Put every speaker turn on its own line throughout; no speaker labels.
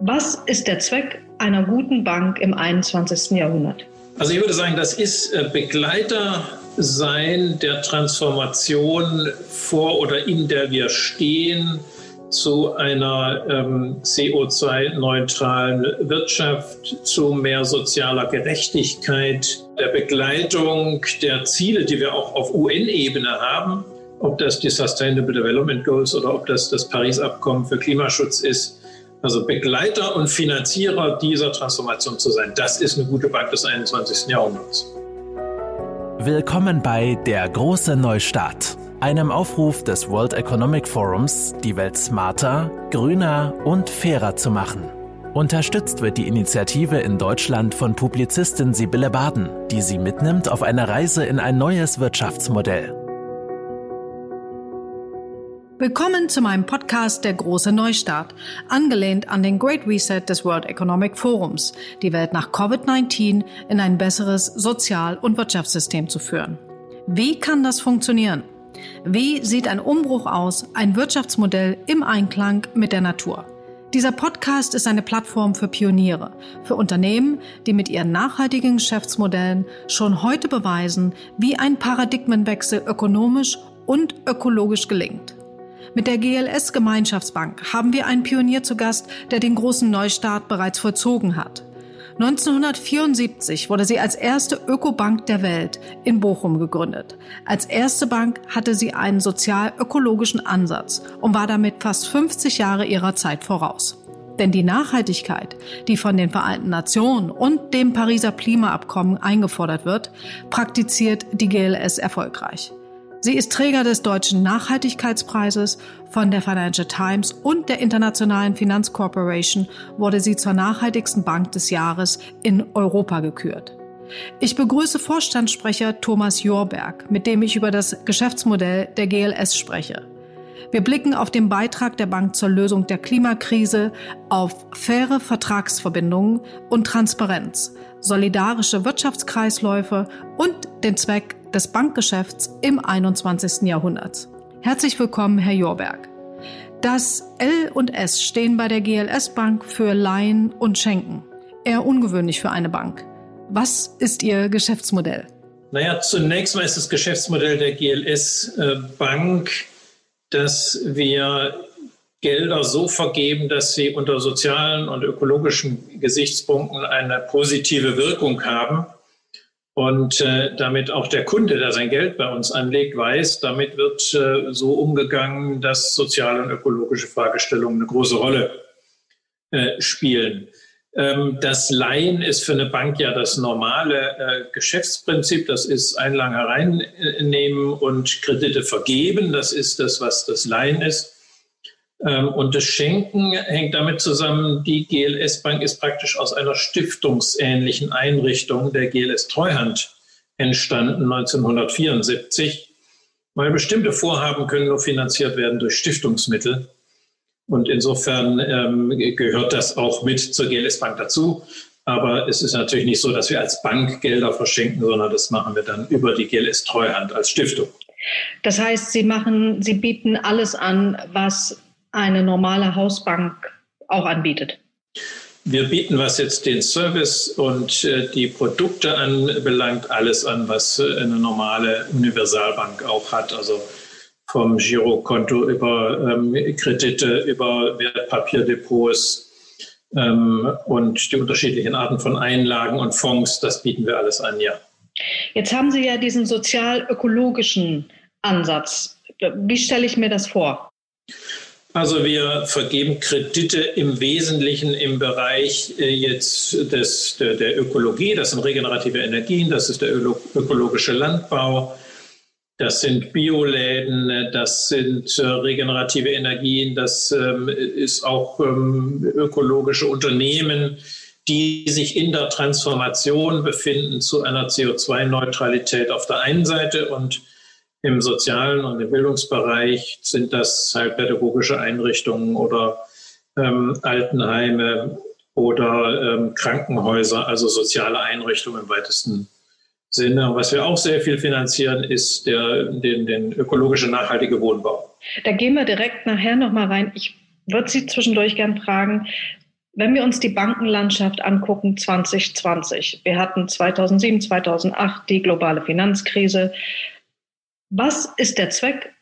Was ist der Zweck einer guten Bank im 21. Jahrhundert?
Also ich würde sagen, das ist äh, Begleiter sein der Transformation vor oder in der wir stehen zu einer ähm, CO2-neutralen Wirtschaft, zu mehr sozialer Gerechtigkeit, der Begleitung der Ziele, die wir auch auf UN-Ebene haben, ob das die Sustainable Development Goals oder ob das das Paris-Abkommen für Klimaschutz ist. Also Begleiter und Finanzierer dieser Transformation zu sein, das ist eine gute Bank des 21. Jahrhunderts.
Willkommen bei Der große Neustart, einem Aufruf des World Economic Forums, die Welt smarter, grüner und fairer zu machen. Unterstützt wird die Initiative in Deutschland von Publizistin Sibylle Baden, die sie mitnimmt auf eine Reise in ein neues Wirtschaftsmodell.
Willkommen zu meinem Podcast Der große Neustart, angelehnt an den Great Reset des World Economic Forums, die Welt nach Covid-19 in ein besseres Sozial- und Wirtschaftssystem zu führen. Wie kann das funktionieren? Wie sieht ein Umbruch aus, ein Wirtschaftsmodell im Einklang mit der Natur? Dieser Podcast ist eine Plattform für Pioniere, für Unternehmen, die mit ihren nachhaltigen Geschäftsmodellen schon heute beweisen, wie ein Paradigmenwechsel ökonomisch und ökologisch gelingt. Mit der GLS Gemeinschaftsbank haben wir einen Pionier zu Gast, der den großen Neustart bereits vollzogen hat. 1974 wurde sie als erste Ökobank der Welt in Bochum gegründet. Als erste Bank hatte sie einen sozial-ökologischen Ansatz und war damit fast 50 Jahre ihrer Zeit voraus. Denn die Nachhaltigkeit, die von den Vereinten Nationen und dem Pariser Klimaabkommen eingefordert wird, praktiziert die GLS erfolgreich. Sie ist Träger des Deutschen Nachhaltigkeitspreises von der Financial Times und der Internationalen Finanzcorporation wurde sie zur nachhaltigsten Bank des Jahres in Europa gekürt. Ich begrüße Vorstandssprecher Thomas Jorberg, mit dem ich über das Geschäftsmodell der GLS spreche. Wir blicken auf den Beitrag der Bank zur Lösung der Klimakrise, auf faire Vertragsverbindungen und Transparenz, solidarische Wirtschaftskreisläufe und den Zweck des Bankgeschäfts im 21. Jahrhundert. Herzlich willkommen, Herr Jorberg. Das L und S stehen bei der GLS Bank für Leihen und Schenken. Eher ungewöhnlich für eine Bank. Was ist Ihr Geschäftsmodell?
Naja, zunächst mal ist das Geschäftsmodell der GLS äh, Bank, dass wir Gelder so vergeben, dass sie unter sozialen und ökologischen Gesichtspunkten eine positive Wirkung haben und äh, damit auch der Kunde, der sein Geld bei uns anlegt, weiß, damit wird äh, so umgegangen, dass soziale und ökologische Fragestellungen eine große Rolle äh, spielen. Ähm, das Leihen ist für eine Bank ja das normale äh, Geschäftsprinzip. Das ist Einlagen hereinnehmen und Kredite vergeben. Das ist das, was das Leihen ist. Ähm, und das Schenken hängt damit zusammen, die GLS Bank ist praktisch aus einer stiftungsähnlichen Einrichtung der GLS Treuhand entstanden 1974, weil bestimmte Vorhaben können nur finanziert werden durch Stiftungsmittel. Und insofern ähm, gehört das auch mit zur GLS Bank dazu. Aber es ist natürlich nicht so, dass wir als Bank Gelder verschenken, sondern das machen wir dann über die GLS Treuhand als Stiftung.
Das heißt, Sie machen, Sie bieten alles an, was eine normale Hausbank auch anbietet?
Wir bieten, was jetzt den Service und äh, die Produkte anbelangt, alles an, was äh, eine normale Universalbank auch hat. Also vom Girokonto über ähm, Kredite, über Wertpapierdepots ähm, und die unterschiedlichen Arten von Einlagen und Fonds, das bieten wir alles an, ja.
Jetzt haben Sie ja diesen sozial-ökologischen Ansatz. Wie stelle ich mir das vor?
Also wir vergeben Kredite im Wesentlichen im Bereich äh, jetzt des, der, der Ökologie. Das sind regenerative Energien, das ist der ökologische Landbau, das sind Bioläden, das sind äh, regenerative Energien, das ähm, ist auch ähm, ökologische Unternehmen, die sich in der Transformation befinden zu einer CO2-Neutralität auf der einen Seite und im sozialen und im Bildungsbereich sind das halt pädagogische Einrichtungen oder ähm, Altenheime oder ähm, Krankenhäuser, also soziale Einrichtungen im weitesten Sinne. Und was wir auch sehr viel finanzieren, ist der, den, den ökologische nachhaltige Wohnbau.
Da gehen wir direkt nachher nochmal rein. Ich würde Sie zwischendurch gern fragen, Wenn wir uns die Bankenlandschaft angucken 2020, wir hatten 2007, 2008 die globale Finanzkrise. Was ist der Zweck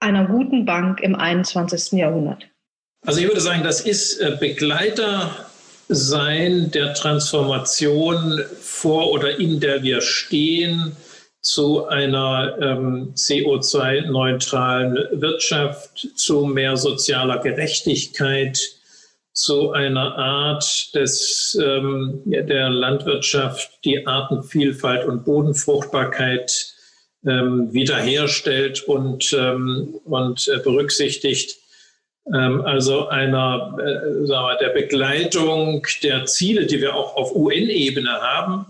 einer guten Bank im 21. Jahrhundert?
Also ich würde sagen, das ist äh, Begleiter sein der Transformation vor oder in der wir stehen zu einer ähm, CO2-neutralen Wirtschaft, zu mehr sozialer Gerechtigkeit, zu einer Art des, ähm, der Landwirtschaft, die Artenvielfalt und Bodenfruchtbarkeit ähm, wiederherstellt und, ähm, und äh, berücksichtigt. Ähm, also einer äh, sagen wir, der Begleitung der Ziele, die wir auch auf UN-Ebene haben,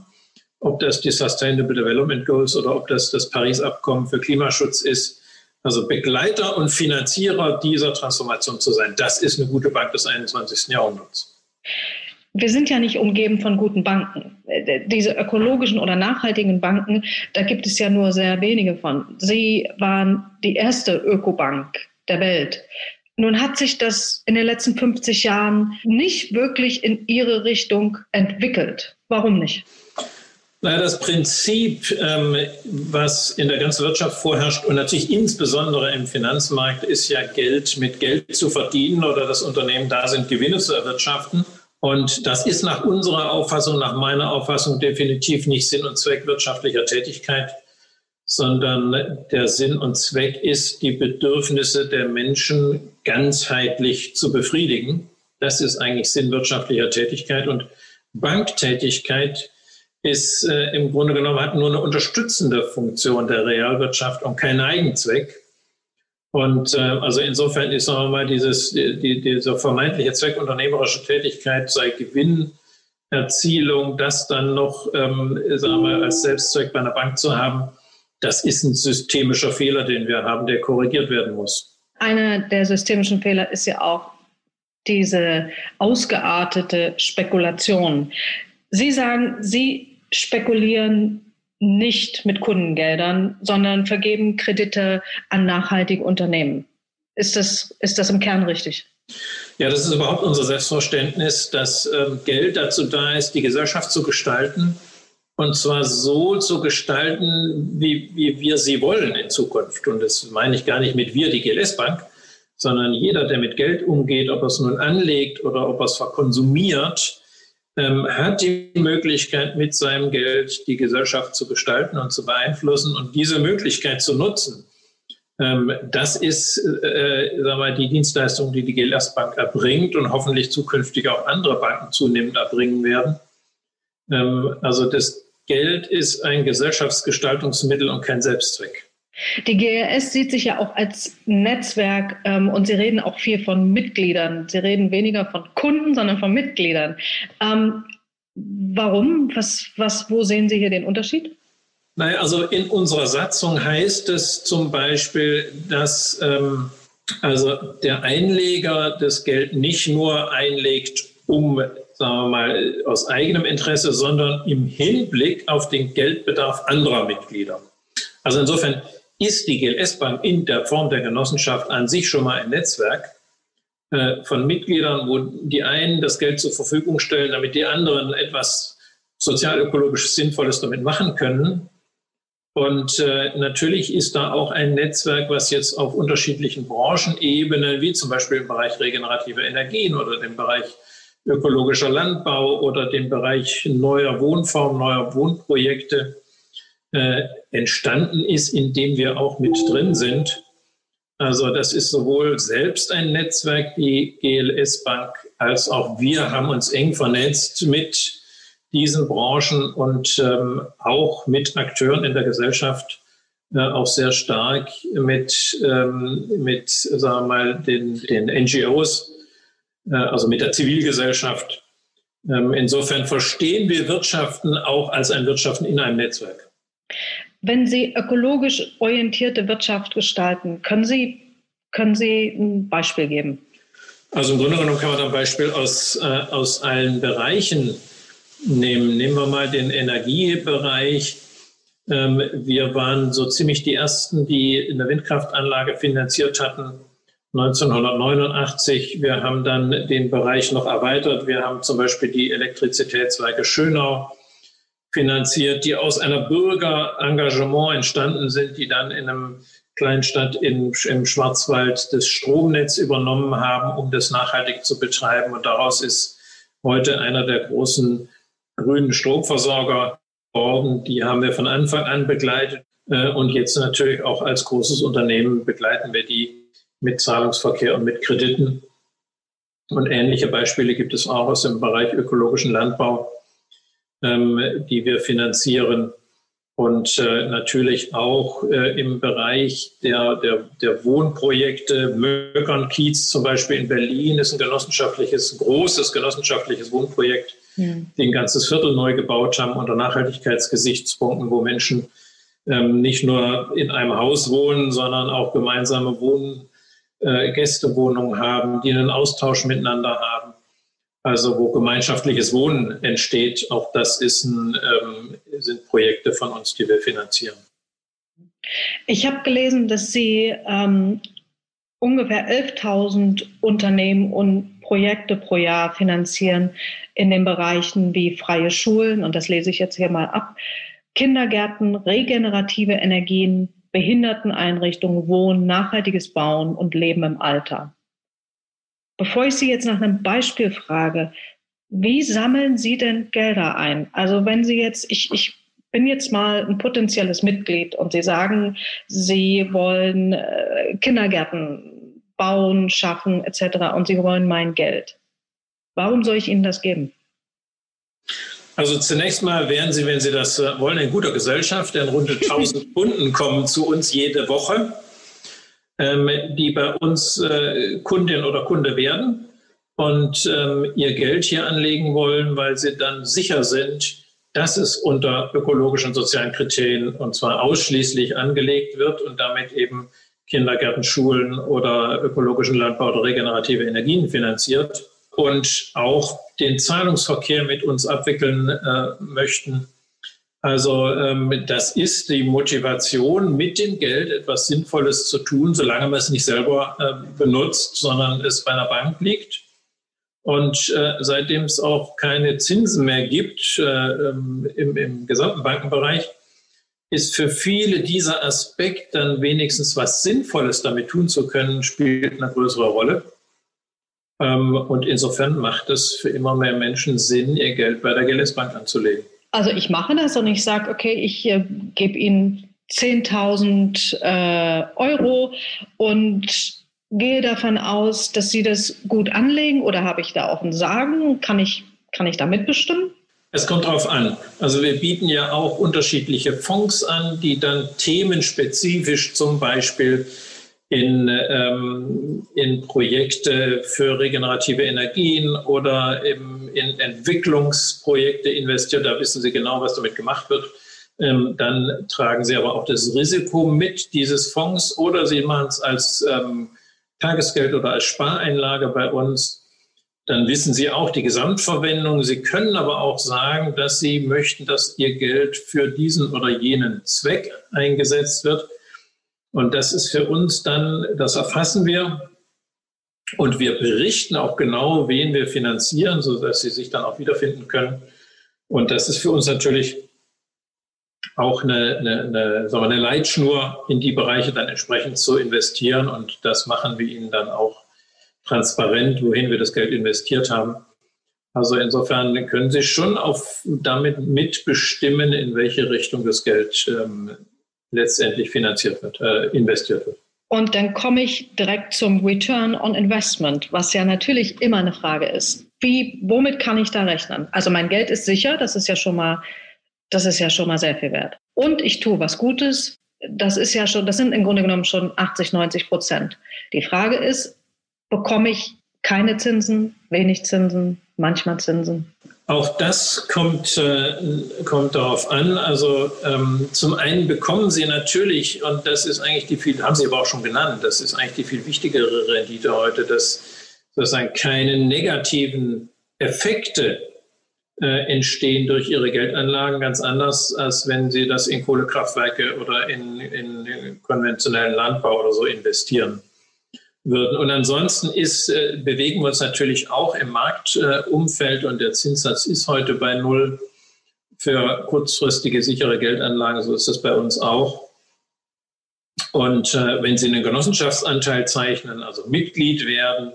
ob das die Sustainable Development Goals oder ob das das Paris-Abkommen für Klimaschutz ist, also Begleiter und Finanzierer dieser Transformation zu sein. Das ist eine gute Bank des 21. Jahrhunderts.
Wir sind ja nicht umgeben von guten Banken. Diese ökologischen oder nachhaltigen Banken, da gibt es ja nur sehr wenige von. Sie waren die erste Ökobank der Welt. Nun hat sich das in den letzten 50 Jahren nicht wirklich in ihre Richtung entwickelt. Warum nicht?
Naja, das Prinzip, ähm, was in der ganzen Wirtschaft vorherrscht und natürlich insbesondere im Finanzmarkt, ist ja Geld mit Geld zu verdienen oder das Unternehmen da sind, Gewinne zu erwirtschaften. Und das ist nach unserer Auffassung, nach meiner Auffassung definitiv nicht Sinn und Zweck wirtschaftlicher Tätigkeit, sondern der Sinn und Zweck ist, die Bedürfnisse der Menschen ganzheitlich zu befriedigen. Das ist eigentlich Sinn wirtschaftlicher Tätigkeit und Banktätigkeit ist äh, im Grunde genommen hat nur eine unterstützende Funktion der Realwirtschaft und kein Eigenzweck. Und äh, also insofern ist sagen wir mal dieses die, diese vermeintliche zweckunternehmerische Tätigkeit sei Gewinnerzielung, das dann noch ähm, sagen wir als Selbstzweck bei einer Bank zu haben, das ist ein systemischer Fehler, den wir haben, der korrigiert werden muss.
Einer der systemischen Fehler ist ja auch diese ausgeartete Spekulation. Sie sagen, Sie spekulieren nicht mit Kundengeldern, sondern vergeben Kredite an nachhaltige Unternehmen. Ist das, ist das im Kern richtig?
Ja, das ist überhaupt unser Selbstverständnis, dass ähm, Geld dazu da ist, die Gesellschaft zu gestalten. Und zwar so zu gestalten, wie, wie wir sie wollen in Zukunft. Und das meine ich gar nicht mit wir, die GLS Bank, sondern jeder, der mit Geld umgeht, ob er es nun anlegt oder ob er es verkonsumiert, ähm, hat die Möglichkeit, mit seinem Geld die Gesellschaft zu gestalten und zu beeinflussen und diese Möglichkeit zu nutzen. Ähm, das ist äh, sagen wir, die Dienstleistung, die die GLS Bank erbringt und hoffentlich zukünftig auch andere Banken zunehmend erbringen werden. Ähm, also das Geld ist ein Gesellschaftsgestaltungsmittel und kein Selbstzweck.
Die GRS sieht sich ja auch als Netzwerk ähm, und Sie reden auch viel von Mitgliedern. Sie reden weniger von Kunden, sondern von Mitgliedern. Ähm, warum? Was, was, wo sehen Sie hier den Unterschied?
Naja, also in unserer Satzung heißt es zum Beispiel, dass ähm, also der Einleger das Geld nicht nur einlegt, um, sagen wir mal, aus eigenem Interesse, sondern im Hinblick auf den Geldbedarf anderer Mitglieder. Also insofern ist die GLS-Bank in der Form der Genossenschaft an sich schon mal ein Netzwerk äh, von Mitgliedern, wo die einen das Geld zur Verfügung stellen, damit die anderen etwas sozialökologisch Sinnvolles damit machen können. Und äh, natürlich ist da auch ein Netzwerk, was jetzt auf unterschiedlichen Branchenebenen, wie zum Beispiel im Bereich regenerative Energien oder dem Bereich ökologischer Landbau oder dem Bereich neuer Wohnformen, neuer Wohnprojekte, äh, entstanden ist, in dem wir auch mit drin sind. Also das ist sowohl selbst ein Netzwerk, die GLS Bank, als auch wir haben uns eng vernetzt mit diesen Branchen und ähm, auch mit Akteuren in der Gesellschaft, äh, auch sehr stark mit, ähm, mit sagen wir mal, den, den NGOs, äh, also mit der Zivilgesellschaft. Ähm, insofern verstehen wir Wirtschaften auch als ein Wirtschaften in einem Netzwerk.
Wenn Sie ökologisch orientierte Wirtschaft gestalten, können Sie, können Sie ein Beispiel geben?
Also im Grunde genommen kann man ein Beispiel aus, äh, aus allen Bereichen nehmen. Nehmen wir mal den Energiebereich. Ähm, wir waren so ziemlich die Ersten, die eine Windkraftanlage finanziert hatten 1989. Wir haben dann den Bereich noch erweitert. Wir haben zum Beispiel die Elektrizitätswerke Schönau finanziert, die aus einer Bürgerengagement entstanden sind, die dann in einem Kleinstadt in, im Schwarzwald das Stromnetz übernommen haben, um das nachhaltig zu betreiben. Und daraus ist heute einer der großen grünen Stromversorger geworden. Die haben wir von Anfang an begleitet. Äh, und jetzt natürlich auch als großes Unternehmen begleiten wir die mit Zahlungsverkehr und mit Krediten. Und ähnliche Beispiele gibt es auch aus dem Bereich ökologischen Landbau, ähm, die wir finanzieren und äh, natürlich auch äh, im Bereich der, der, der Wohnprojekte. Möckern Kiez zum Beispiel in Berlin ist ein genossenschaftliches, großes genossenschaftliches Wohnprojekt, mhm. die ein ganzes Viertel neu gebaut haben unter Nachhaltigkeitsgesichtspunkten, wo Menschen ähm, nicht nur in einem Haus wohnen, sondern auch gemeinsame Wohnen, äh, Gästewohnungen haben, die einen Austausch miteinander haben also wo gemeinschaftliches Wohnen entsteht. Auch das ein, ähm, sind Projekte von uns, die wir finanzieren.
Ich habe gelesen, dass Sie ähm, ungefähr 11.000 Unternehmen und Projekte pro Jahr finanzieren in den Bereichen wie freie Schulen, und das lese ich jetzt hier mal ab, Kindergärten, regenerative Energien, Behinderteneinrichtungen, Wohnen, nachhaltiges Bauen und Leben im Alter. Bevor ich Sie jetzt nach einem Beispiel frage, wie sammeln Sie denn Gelder ein? Also wenn Sie jetzt, ich, ich bin jetzt mal ein potenzielles Mitglied und Sie sagen, Sie wollen äh, Kindergärten bauen, schaffen etc. und Sie wollen mein Geld. Warum soll ich Ihnen das geben?
Also zunächst mal wären Sie, wenn Sie das äh, wollen, in guter Gesellschaft, denn rund 1000 Kunden kommen zu uns jede Woche die bei uns äh, Kundin oder Kunde werden und ähm, ihr Geld hier anlegen wollen, weil sie dann sicher sind, dass es unter ökologischen und sozialen Kriterien und zwar ausschließlich angelegt wird und damit eben Kindergärten, Schulen oder ökologischen Landbau oder regenerative Energien finanziert und auch den Zahlungsverkehr mit uns abwickeln äh, möchten also ähm, das ist die Motivation, mit dem Geld etwas Sinnvolles zu tun, solange man es nicht selber äh, benutzt, sondern es bei einer Bank liegt. Und äh, seitdem es auch keine Zinsen mehr gibt äh, ähm, im, im gesamten Bankenbereich, ist für viele dieser Aspekt dann wenigstens was Sinnvolles damit tun zu können, spielt eine größere Rolle. Ähm, und insofern macht es für immer mehr Menschen Sinn, ihr Geld bei der GLS Bank anzulegen.
Also ich mache das und ich sage, okay, ich äh, gebe Ihnen 10.000 äh, Euro und gehe davon aus, dass Sie das gut anlegen oder habe ich da auch ein Sagen? Kann ich, kann ich da mitbestimmen?
Es kommt darauf an. Also wir bieten ja auch unterschiedliche Fonds an, die dann themenspezifisch zum Beispiel in, ähm, in Projekte für regenerative Energien oder im, in Entwicklungsprojekte investiert. Da wissen Sie genau, was damit gemacht wird. Ähm, dann tragen Sie aber auch das Risiko mit dieses Fonds oder Sie machen es als ähm, Tagesgeld oder als Spareinlage bei uns. Dann wissen Sie auch die Gesamtverwendung. Sie können aber auch sagen, dass Sie möchten, dass Ihr Geld für diesen oder jenen Zweck eingesetzt wird. Und das ist für uns dann, das erfassen wir und wir berichten auch genau, wen wir finanzieren, sodass sie sich dann auch wiederfinden können. Und das ist für uns natürlich auch eine, eine, eine, sagen wir, eine Leitschnur, in die Bereiche dann entsprechend zu investieren. Und das machen wir ihnen dann auch transparent, wohin wir das Geld investiert haben. Also insofern können Sie schon auf, damit mitbestimmen, in welche Richtung das Geld ähm, letztendlich finanziert wird, äh, investiert wird.
Und dann komme ich direkt zum Return on Investment, was ja natürlich immer eine Frage ist. Wie, womit kann ich da rechnen? Also mein Geld ist sicher, das ist ja schon mal, das ist ja schon mal sehr viel wert. Und ich tue was Gutes. Das ist ja schon, das sind im Grunde genommen schon 80, 90 Prozent. Die Frage ist, bekomme ich keine Zinsen, wenig Zinsen, manchmal Zinsen?
Auch das kommt, äh, kommt darauf an. Also ähm, zum einen bekommen Sie natürlich, und das ist eigentlich die viel, haben Sie aber auch schon genannt, das ist eigentlich die viel wichtigere Rendite heute, dass sozusagen keine negativen Effekte äh, entstehen durch Ihre Geldanlagen, ganz anders, als wenn Sie das in Kohlekraftwerke oder in, in konventionellen Landbau oder so investieren. Würden. Und ansonsten ist, äh, bewegen wir uns natürlich auch im Marktumfeld und der Zinssatz ist heute bei Null für kurzfristige sichere Geldanlagen. So ist das bei uns auch. Und äh, wenn Sie einen Genossenschaftsanteil zeichnen, also Mitglied werden,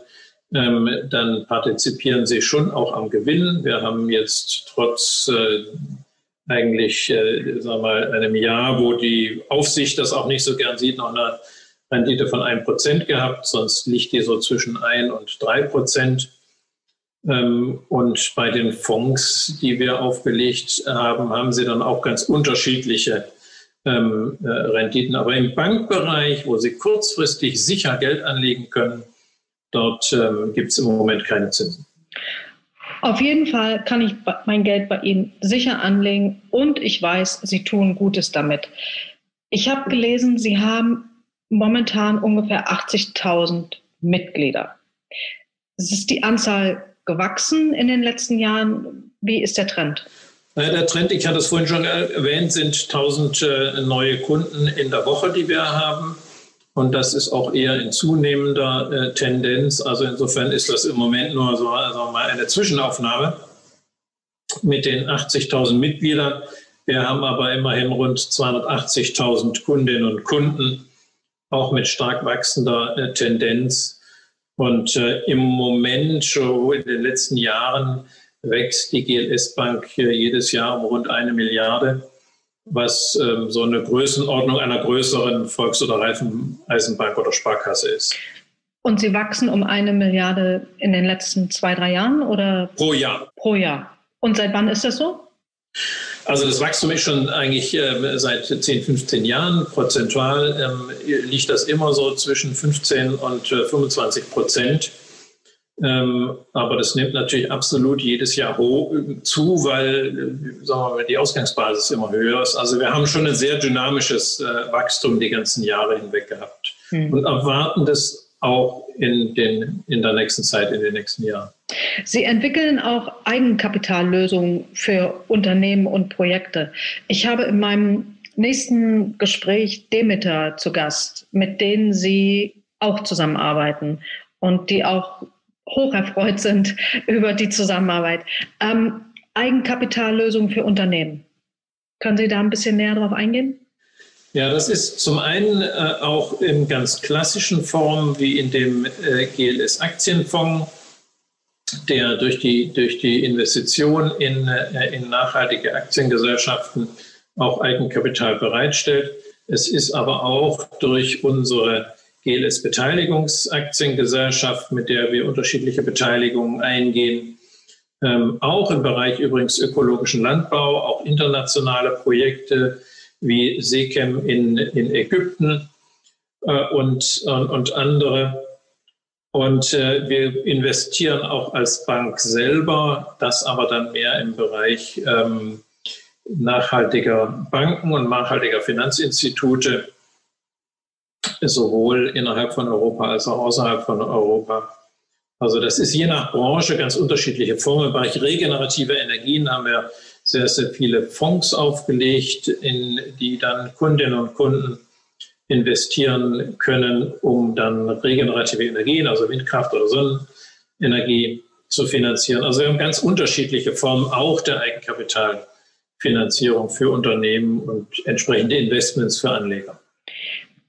ähm, dann partizipieren Sie schon auch am Gewinn. Wir haben jetzt trotz äh, eigentlich, äh, sagen wir mal, einem Jahr, wo die Aufsicht das auch nicht so gern sieht, noch eine Rendite von 1% gehabt. Sonst liegt die so zwischen 1 und 3%. Ähm, und bei den Fonds, die wir aufgelegt haben, haben sie dann auch ganz unterschiedliche ähm, äh, Renditen. Aber im Bankbereich, wo sie kurzfristig sicher Geld anlegen können, dort ähm, gibt es im Moment keine Zinsen.
Auf jeden Fall kann ich mein Geld bei Ihnen sicher anlegen und ich weiß, Sie tun Gutes damit. Ich habe gelesen, Sie haben momentan ungefähr 80.000 Mitglieder. Es ist die Anzahl gewachsen in den letzten Jahren. Wie ist der Trend?
Der Trend, ich hatte es vorhin schon erwähnt, sind 1000 äh, neue Kunden in der Woche, die wir haben. Und das ist auch eher in zunehmender äh, Tendenz. Also insofern ist das im Moment nur so also mal eine Zwischenaufnahme mit den 80.000 Mitgliedern. Wir haben aber immerhin rund 280.000 Kundinnen und Kunden, auch mit stark wachsender äh, Tendenz. Und äh, im Moment, schon in den letzten Jahren, wächst die GLS Bank jedes Jahr um rund eine Milliarde, was ähm, so eine Größenordnung einer größeren Volks- oder Reifeneisenbank oder Sparkasse ist.
Und Sie wachsen um eine Milliarde in den letzten zwei, drei Jahren oder?
Pro Jahr.
Pro Jahr. Und seit wann ist das so?
Also das Wachstum ist schon eigentlich äh, seit 10, 15 Jahren. Prozentual ähm, liegt das immer so zwischen 15 und äh, 25 Prozent. Ähm, aber das nimmt natürlich absolut jedes Jahr hoch, zu, weil äh, sagen wir mal, die Ausgangsbasis immer höher ist. Also wir haben schon ein sehr dynamisches äh, Wachstum die ganzen Jahre hinweg gehabt hm. und erwarten das auch in, den, in der nächsten Zeit, in den nächsten Jahren.
Sie entwickeln auch Eigenkapitallösungen für Unternehmen und Projekte. Ich habe in meinem nächsten Gespräch Demeter zu Gast, mit denen Sie auch zusammenarbeiten und die auch hocherfreut sind über die Zusammenarbeit. Ähm, Eigenkapitallösungen für Unternehmen. Können Sie da ein bisschen näher drauf eingehen?
Ja, das ist zum einen äh, auch in ganz klassischen Formen wie in dem äh, GLS Aktienfonds der durch die, durch die Investition in, äh, in nachhaltige Aktiengesellschaften auch Eigenkapital bereitstellt. Es ist aber auch durch unsere GLS Beteiligungsaktiengesellschaft, mit der wir unterschiedliche Beteiligungen eingehen, ähm, auch im Bereich übrigens ökologischen Landbau, auch internationale Projekte wie SECAM in, in Ägypten äh, und, und, und andere und äh, wir investieren auch als Bank selber, das aber dann mehr im Bereich ähm, nachhaltiger Banken und nachhaltiger Finanzinstitute, sowohl innerhalb von Europa als auch außerhalb von Europa. Also das ist je nach Branche ganz unterschiedliche Formen. Im Bereich regenerative Energien haben wir sehr, sehr viele Fonds aufgelegt, in die dann Kundinnen und Kunden investieren können, um dann regenerative Energien, also Windkraft oder Sonnenenergie zu finanzieren. Also wir haben ganz unterschiedliche Formen auch der Eigenkapitalfinanzierung für Unternehmen und entsprechende Investments für Anleger.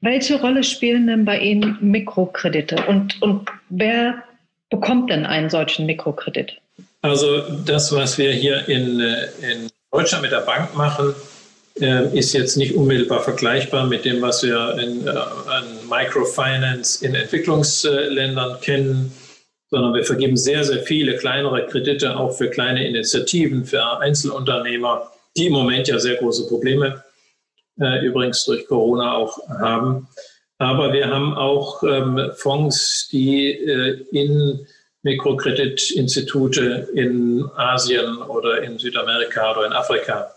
Welche Rolle spielen denn bei Ihnen Mikrokredite und, und wer bekommt denn einen solchen Mikrokredit?
Also das, was wir hier in, äh, in Deutschland mit der Bank machen, äh, ist jetzt nicht unmittelbar vergleichbar mit dem, was wir in, äh, an Microfinance in Entwicklungsländern kennen, sondern wir vergeben sehr, sehr viele kleinere Kredite auch für kleine Initiativen, für Einzelunternehmer, die im Moment ja sehr große Probleme äh, übrigens durch Corona auch haben. Aber wir haben auch ähm, Fonds, die äh, in Mikrokreditinstitute in Asien oder in Südamerika oder in Afrika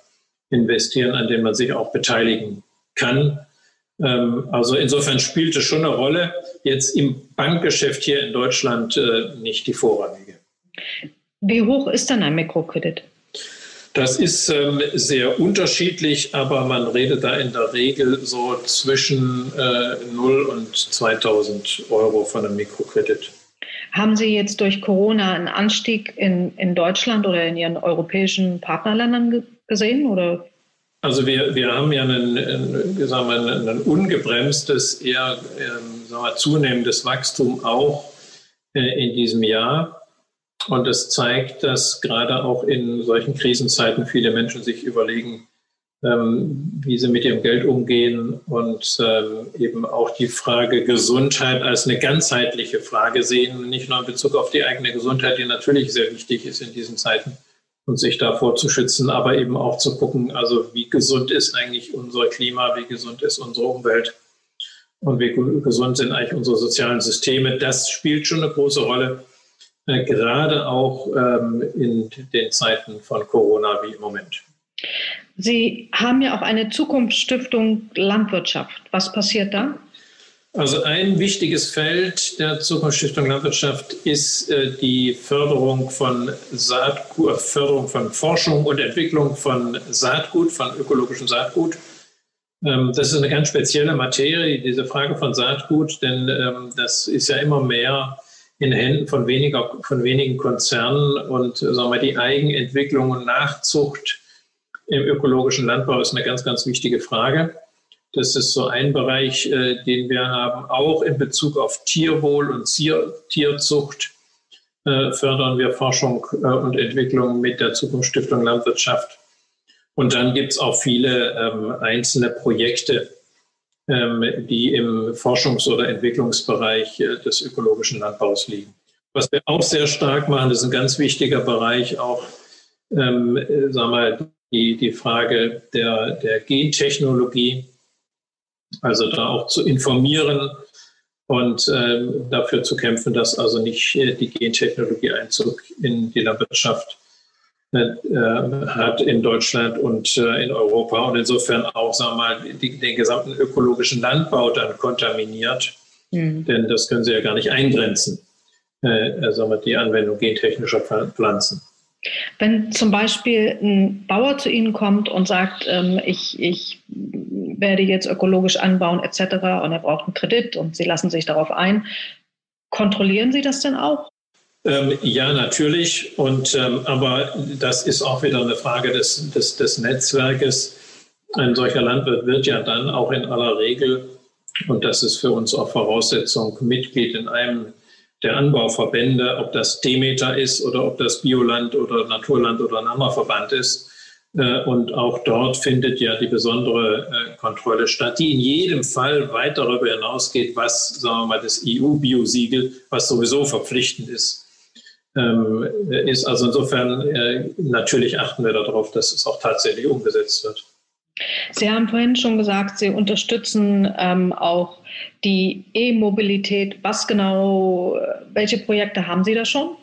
investieren, an dem man sich auch beteiligen kann. Ähm, also insofern spielt es schon eine Rolle. Jetzt im Bankgeschäft hier in Deutschland äh, nicht die vorrangige.
Wie hoch ist dann ein Mikrokredit?
Das ist ähm, sehr unterschiedlich, aber man redet da in der Regel so zwischen äh, 0 und 2000 Euro von einem Mikrokredit.
Haben Sie jetzt durch Corona einen Anstieg in, in Deutschland oder in Ihren europäischen Partnerländern gesehen? Oder?
Also wir, wir haben ja ein, ein, ungebremstes, eher ähm, sagen wir, zunehmendes Wachstum auch äh, in diesem Jahr. Und es zeigt, dass gerade auch in solchen Krisenzeiten viele Menschen sich überlegen, wie sie mit ihrem Geld umgehen und ähm, eben auch die Frage Gesundheit als eine ganzheitliche Frage sehen, nicht nur in Bezug auf die eigene Gesundheit, die natürlich sehr wichtig ist in diesen Zeiten und sich davor zu schützen, aber eben auch zu gucken, also wie gesund ist eigentlich unser Klima, wie gesund ist unsere Umwelt und wie gesund sind eigentlich unsere sozialen Systeme. Das spielt schon eine große Rolle, äh, gerade auch ähm, in den Zeiten von Corona wie im Moment.
Sie haben ja auch eine Zukunftsstiftung Landwirtschaft. Was passiert da?
Also ein wichtiges Feld der Zukunftsstiftung Landwirtschaft ist äh, die Förderung von Saatgut, äh, Förderung von Forschung und Entwicklung von Saatgut, von ökologischem Saatgut. Ähm, das ist eine ganz spezielle Materie, diese Frage von Saatgut, denn ähm, das ist ja immer mehr in Händen von, weniger, von wenigen Konzernen und sagen wir, die Eigenentwicklung und Nachzucht im ökologischen Landbau ist eine ganz, ganz wichtige Frage. Das ist so ein Bereich, äh, den wir haben. Auch in Bezug auf Tierwohl und Zier Tierzucht äh, fördern wir Forschung äh, und Entwicklung mit der Zukunftsstiftung Landwirtschaft. Und dann gibt es auch viele ähm, einzelne Projekte, ähm, die im Forschungs- oder Entwicklungsbereich äh, des ökologischen Landbaus liegen. Was wir auch sehr stark machen, das ist ein ganz wichtiger Bereich, auch ähm, äh, sagen wir, die, die Frage der, der Gentechnologie, also da auch zu informieren und ähm, dafür zu kämpfen, dass also nicht äh, die Gentechnologie Einzug in die Landwirtschaft äh, hat in Deutschland und äh, in Europa und insofern auch sagen wir mal, die, den gesamten ökologischen Landbau dann kontaminiert. Mhm. Denn das können Sie ja gar nicht eingrenzen, äh, äh sagen wir, die Anwendung gentechnischer Pflanzen.
Wenn zum Beispiel ein Bauer zu Ihnen kommt und sagt, ähm, ich, ich werde jetzt ökologisch anbauen etc. und er braucht einen Kredit und Sie lassen sich darauf ein, kontrollieren Sie das denn auch?
Ähm, ja, natürlich. Und, ähm, aber das ist auch wieder eine Frage des, des, des Netzwerkes. Ein solcher Landwirt wird ja dann auch in aller Regel, und das ist für uns auch Voraussetzung, Mitglied in einem der Anbauverbände, ob das Demeter ist oder ob das Bioland oder Naturland oder ein anderer ist. Äh, und auch dort findet ja die besondere äh, Kontrolle statt, die in jedem Fall weit darüber hinausgeht, was, sagen wir mal, das EU-Biosiegel, was sowieso verpflichtend ist, ähm, ist. Also insofern äh, natürlich achten wir darauf, dass es auch tatsächlich umgesetzt wird.
Sie haben vorhin schon gesagt, Sie unterstützen ähm, auch die E-Mobilität. Was genau, welche Projekte haben Sie da schon?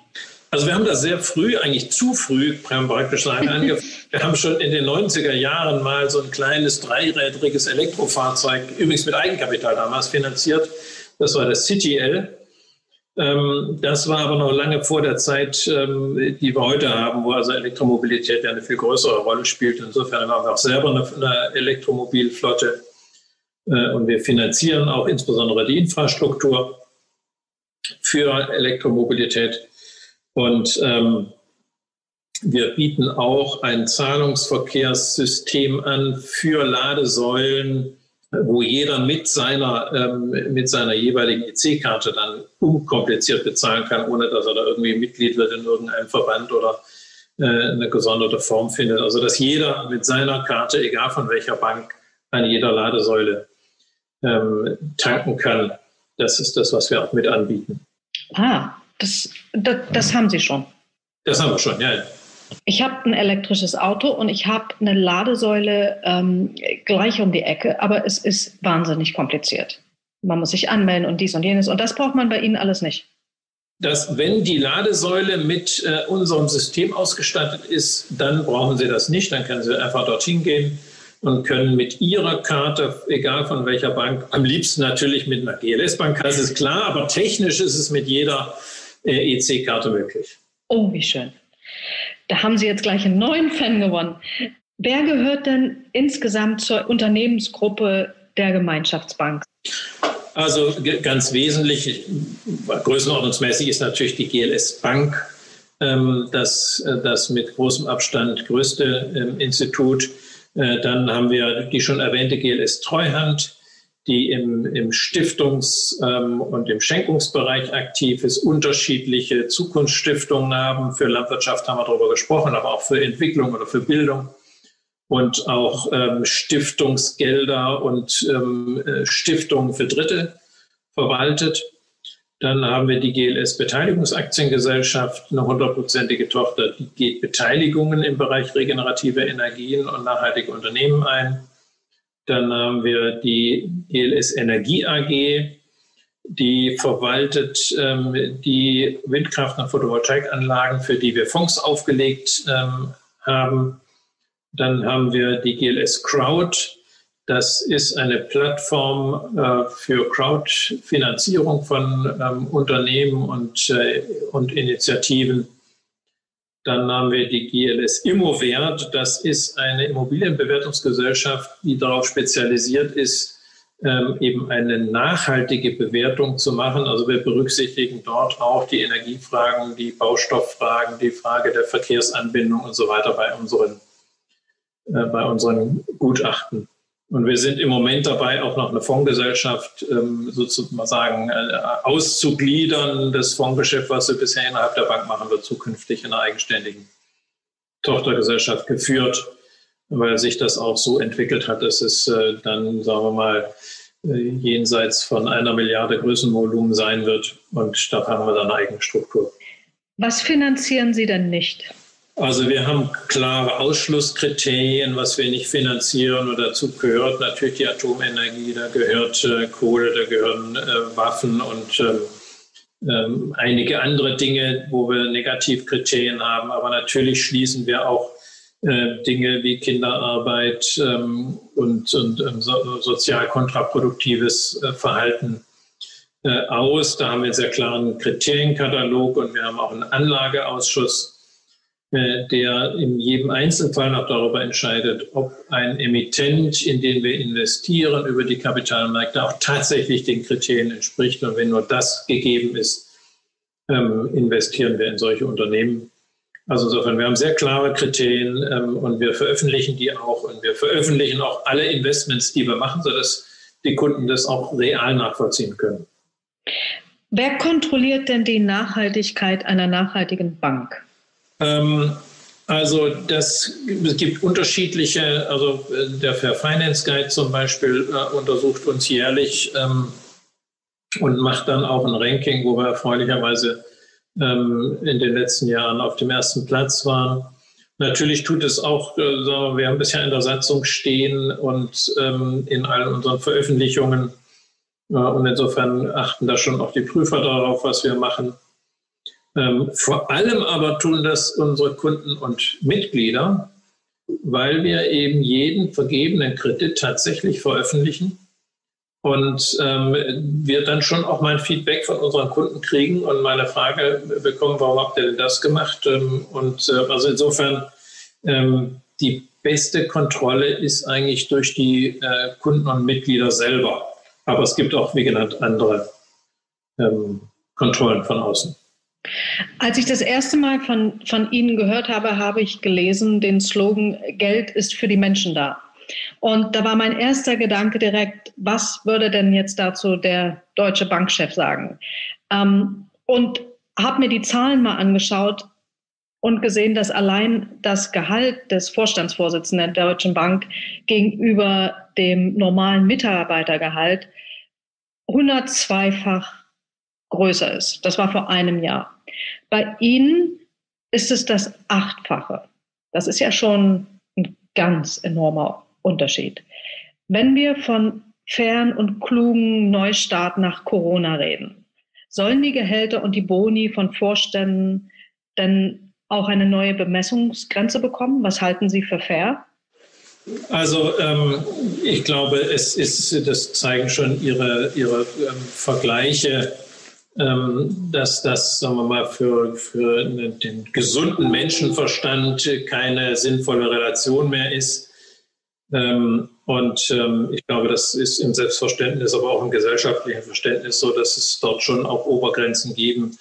Also wir haben da sehr früh, eigentlich zu früh praktisch angefangen. wir haben schon in den 90er Jahren mal so ein kleines dreirädriges Elektrofahrzeug, übrigens mit Eigenkapital damals finanziert. Das war das CityL. Ähm, das war aber noch lange vor der Zeit, ähm, die wir heute haben, wo also Elektromobilität ja eine viel größere Rolle spielt. Insofern haben wir auch selber eine, Elektromobilflotte äh, und wir finanzieren auch insbesondere die Infrastruktur für Elektromobilität. Und ähm, wir bieten auch ein Zahlungsverkehrssystem an für Ladesäulen, wo jeder mit seiner, ähm, mit seiner jeweiligen EC-Karte dann unkompliziert bezahlen kann, ohne dass er da irgendwie Mitglied wird in irgendeinem Verband oder äh, eine gesonderte Form findet. Also dass jeder mit seiner Karte, egal von welcher Bank, an jeder Ladesäule ähm, tanken kann. Das ist das, was wir auch mit anbieten.
Ah, das, das, das haben Sie schon.
Das haben wir schon, ja.
Ich habe ein elektrisches Auto und ich habe eine Ladesäule ähm, gleich um die Ecke, aber es ist wahnsinnig kompliziert. Man muss sich anmelden und dies und jenes und das braucht man bei Ihnen alles nicht.
Dass, wenn die Ladesäule mit äh, unserem System ausgestattet ist, dann brauchen Sie das nicht. Dann können Sie einfach dorthin gehen und können mit Ihrer Karte, egal von welcher Bank, am liebsten natürlich mit einer GLS-Bank, das ist klar, aber technisch ist es mit jeder äh, EC-Karte möglich.
Oh, wie schön. Da haben Sie jetzt gleich einen neuen Fan gewonnen. Wer gehört denn insgesamt zur Unternehmensgruppe der Gemeinschaftsbank?
Also ganz wesentlich, größenordnungsmäßig ist natürlich die GLS Bank ähm, das, äh, das mit großem Abstand größte ähm, Institut. Äh, dann haben wir die schon erwähnte GLS Treuhand, die im, im Stiftungs- ähm, und im Schenkungsbereich aktiv ist, unterschiedliche Zukunftsstiftungen haben. Für Landwirtschaft haben wir darüber gesprochen, aber auch für Entwicklung oder für Bildung und auch ähm, Stiftungsgelder und ähm, äh, Stiftungen für Dritte verwaltet. Dann haben wir die GLS Beteiligungsaktiengesellschaft, eine hundertprozentige Tochter, die geht Beteiligungen im Bereich regenerative Energien und nachhaltige Unternehmen ein. Dann haben wir die GLS Energie AG, die verwaltet ähm, die Windkraft- und Photovoltaikanlagen, für die wir Fonds aufgelegt ähm, haben. Dann haben wir die GLS Crowd. Das ist eine Plattform äh, für Crowdfinanzierung von ähm, Unternehmen und, äh, und Initiativen. Dann haben wir die GLS Immowert. Das ist eine Immobilienbewertungsgesellschaft, die darauf spezialisiert ist, ähm, eben eine nachhaltige Bewertung zu machen. Also wir berücksichtigen dort auch die Energiefragen, die Baustofffragen, die Frage der Verkehrsanbindung und so weiter bei unseren äh, bei unseren Gutachten. Und wir sind im Moment dabei, auch noch eine Fondsgesellschaft ähm, sozusagen äh, auszugliedern. Das Fondsgeschäft, was wir bisher innerhalb der Bank machen, wird zukünftig in einer eigenständigen Tochtergesellschaft geführt, weil sich das auch so entwickelt hat, dass es äh, dann, sagen wir mal, jenseits von einer Milliarde Größenvolumen sein wird. Und da haben wir dann eine eigene Struktur.
Was finanzieren Sie denn nicht?
Also wir haben klare Ausschlusskriterien, was wir nicht finanzieren und dazu gehört natürlich die Atomenergie, da gehört äh, Kohle, da gehören äh, Waffen und ähm, ähm, einige andere Dinge, wo wir Negativkriterien haben. Aber natürlich schließen wir auch äh, Dinge wie Kinderarbeit ähm, und, und ähm, so, sozial kontraproduktives äh, Verhalten äh, aus. Da haben wir einen sehr klaren Kriterienkatalog und wir haben auch einen Anlageausschuss der in jedem Einzelfall noch darüber entscheidet, ob ein Emittent, in den wir investieren, über die Kapitalmärkte auch tatsächlich den Kriterien entspricht. Und wenn nur das gegeben ist, ähm, investieren wir in solche Unternehmen. Also insofern, wir haben sehr klare Kriterien ähm, und wir veröffentlichen die auch und wir veröffentlichen auch alle Investments, die wir machen, sodass die Kunden das auch real nachvollziehen können.
Wer kontrolliert denn die Nachhaltigkeit einer nachhaltigen Bank?
Ähm, also das, es gibt unterschiedliche, also äh, der Fair Finance Guide zum Beispiel äh, untersucht uns jährlich ähm, und macht dann auch ein Ranking, wo wir erfreulicherweise ähm, in den letzten Jahren auf dem ersten Platz waren. Natürlich tut es auch, äh, wir haben bisher in der Satzung stehen und ähm, in allen unseren Veröffentlichungen. Äh, und insofern achten da schon auch die Prüfer darauf, was wir machen. Ähm, vor allem aber tun das unsere Kunden und Mitglieder, weil wir eben jeden vergebenen Kredit tatsächlich veröffentlichen und ähm, wir dann schon auch mal ein Feedback von unseren Kunden kriegen und meine Frage bekommen, warum habt ihr denn das gemacht? Ähm, und äh, also insofern ähm, die beste Kontrolle ist eigentlich durch die äh, Kunden und Mitglieder selber. Aber es gibt auch, wie genannt, andere ähm, Kontrollen von außen.
Als ich das erste Mal von, von Ihnen gehört habe, habe ich gelesen den Slogan Geld ist für die Menschen da. Und da war mein erster Gedanke direkt, was würde denn jetzt dazu der deutsche Bankchef sagen? Ähm, und habe mir die Zahlen mal angeschaut und gesehen, dass allein das Gehalt des Vorstandsvorsitzenden der Deutschen Bank gegenüber dem normalen Mitarbeitergehalt 102-fach größer ist. Das war vor einem Jahr. Bei Ihnen ist es das Achtfache. Das ist ja schon ein ganz enormer Unterschied. Wenn wir von fairen und klugen Neustart nach Corona reden, sollen die Gehälter und die Boni von Vorständen denn auch eine neue Bemessungsgrenze bekommen? Was halten Sie für fair?
Also ähm, ich glaube, es ist, das zeigen schon Ihre, Ihre ähm, Vergleiche dass das, sagen wir mal, für, für den gesunden Menschenverstand keine sinnvolle Relation mehr ist. Ähm, und ähm, ich glaube, das ist im Selbstverständnis, aber auch im gesellschaftlichen Verständnis so, dass es dort schon auch Obergrenzen geben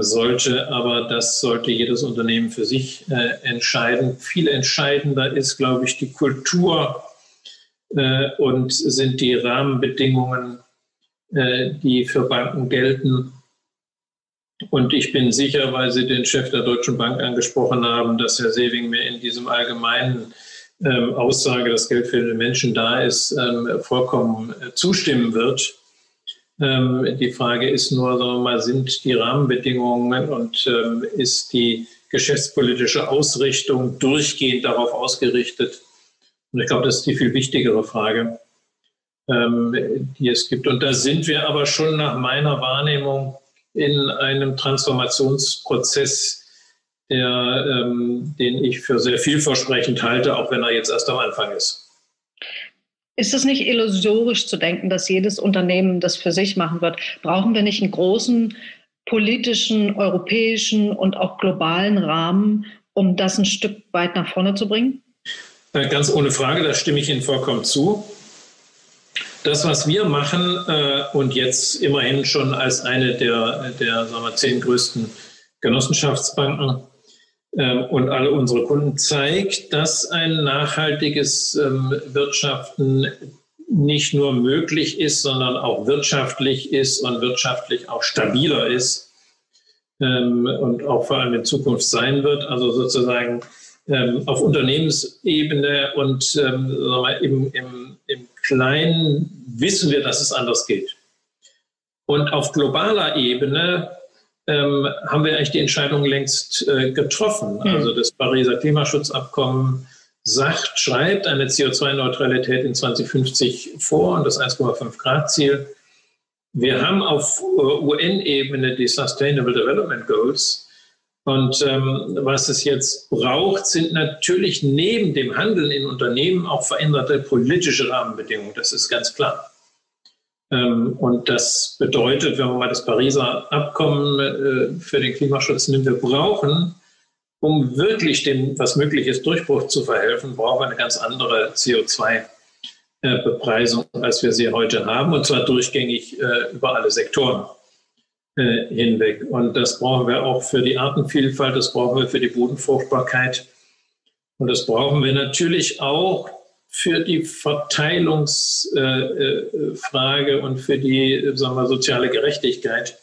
sollte. Aber das sollte jedes Unternehmen für sich äh, entscheiden. Viel entscheidender ist, glaube ich, die Kultur äh, und sind die Rahmenbedingungen äh, die für Banken gelten. Und ich bin sicher, weil Sie den Chef der Deutschen Bank angesprochen haben, dass Herr Sewing mir in diesem allgemeinen ähm, Aussage, dass Geld für den Menschen da ist, ähm, vollkommen äh, zustimmen wird. Ähm, die Frage ist nur, sagen wir mal, sind die Rahmenbedingungen und ähm, ist die geschäftspolitische Ausrichtung durchgehend darauf ausgerichtet? Und ich glaube, das ist die viel wichtigere Frage die es gibt. Und da sind wir aber schon nach meiner Wahrnehmung in einem Transformationsprozess, der, ähm, den ich für sehr vielversprechend halte, auch wenn er jetzt erst am Anfang ist.
Ist es nicht illusorisch zu denken, dass jedes Unternehmen das für sich machen wird? Brauchen wir nicht einen großen politischen, europäischen und auch globalen Rahmen, um das ein Stück weit nach vorne zu bringen?
Äh, ganz ohne Frage, da stimme ich Ihnen vollkommen zu. Das, was wir machen äh, und jetzt immerhin schon als eine der, der sagen wir, zehn größten Genossenschaftsbanken äh, und alle unsere Kunden zeigt, dass ein nachhaltiges ähm, Wirtschaften nicht nur möglich ist, sondern auch wirtschaftlich ist und wirtschaftlich auch stabiler ist ähm, und auch vor allem in Zukunft sein wird. Also sozusagen ähm, auf Unternehmensebene und ähm, sagen wir, im, im, Kleinen wissen wir, dass es anders geht. Und auf globaler Ebene ähm, haben wir eigentlich die Entscheidung längst äh, getroffen. Mhm. Also das Pariser Klimaschutzabkommen sagt, schreibt eine CO2-Neutralität in 2050 vor und das 1,5 Grad Ziel. Wir haben auf äh, UN-Ebene die Sustainable Development Goals. Und ähm, was es jetzt braucht, sind natürlich neben dem Handeln in Unternehmen auch veränderte politische Rahmenbedingungen. Das ist ganz klar. Ähm, und das bedeutet, wenn man mal das Pariser Abkommen äh, für den Klimaschutz nimmt, wir brauchen, um wirklich dem, was möglich ist, Durchbruch zu verhelfen, brauchen wir eine ganz andere CO2-Bepreisung, äh, als wir sie heute haben, und zwar durchgängig äh, über alle Sektoren hinweg. Und das brauchen wir auch für die Artenvielfalt, das brauchen wir für die Bodenfruchtbarkeit. Und das brauchen wir natürlich auch für die Verteilungsfrage äh, und für die sagen wir, soziale Gerechtigkeit,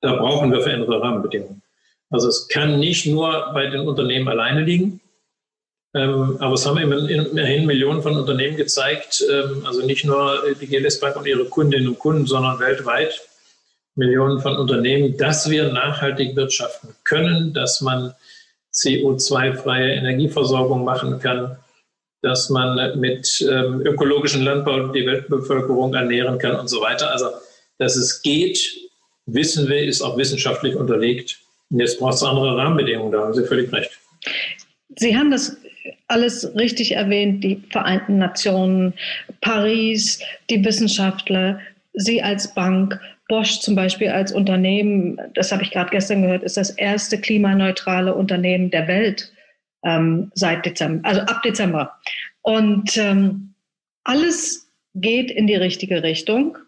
da brauchen wir veränderte Rahmenbedingungen. Also es kann nicht nur bei den Unternehmen alleine liegen, ähm, aber es haben immerhin Millionen von Unternehmen gezeigt, ähm, also nicht nur die GLS Bank und ihre Kundinnen und Kunden, sondern weltweit Millionen von Unternehmen, dass wir nachhaltig wirtschaften können, dass man CO2-freie Energieversorgung machen kann, dass man mit ähm, ökologischen Landbau die Weltbevölkerung ernähren kann und so weiter. Also, dass es geht, wissen wir, ist auch wissenschaftlich unterlegt. Und jetzt braucht es andere Rahmenbedingungen, da haben Sie völlig recht.
Sie haben das alles richtig erwähnt, die Vereinten Nationen, Paris, die Wissenschaftler, Sie als Bank, Bosch zum Beispiel als Unternehmen, das habe ich gerade gestern gehört, ist das erste klimaneutrale Unternehmen der Welt ähm, seit Dezember, also ab Dezember. Und ähm, alles geht in die richtige Richtung.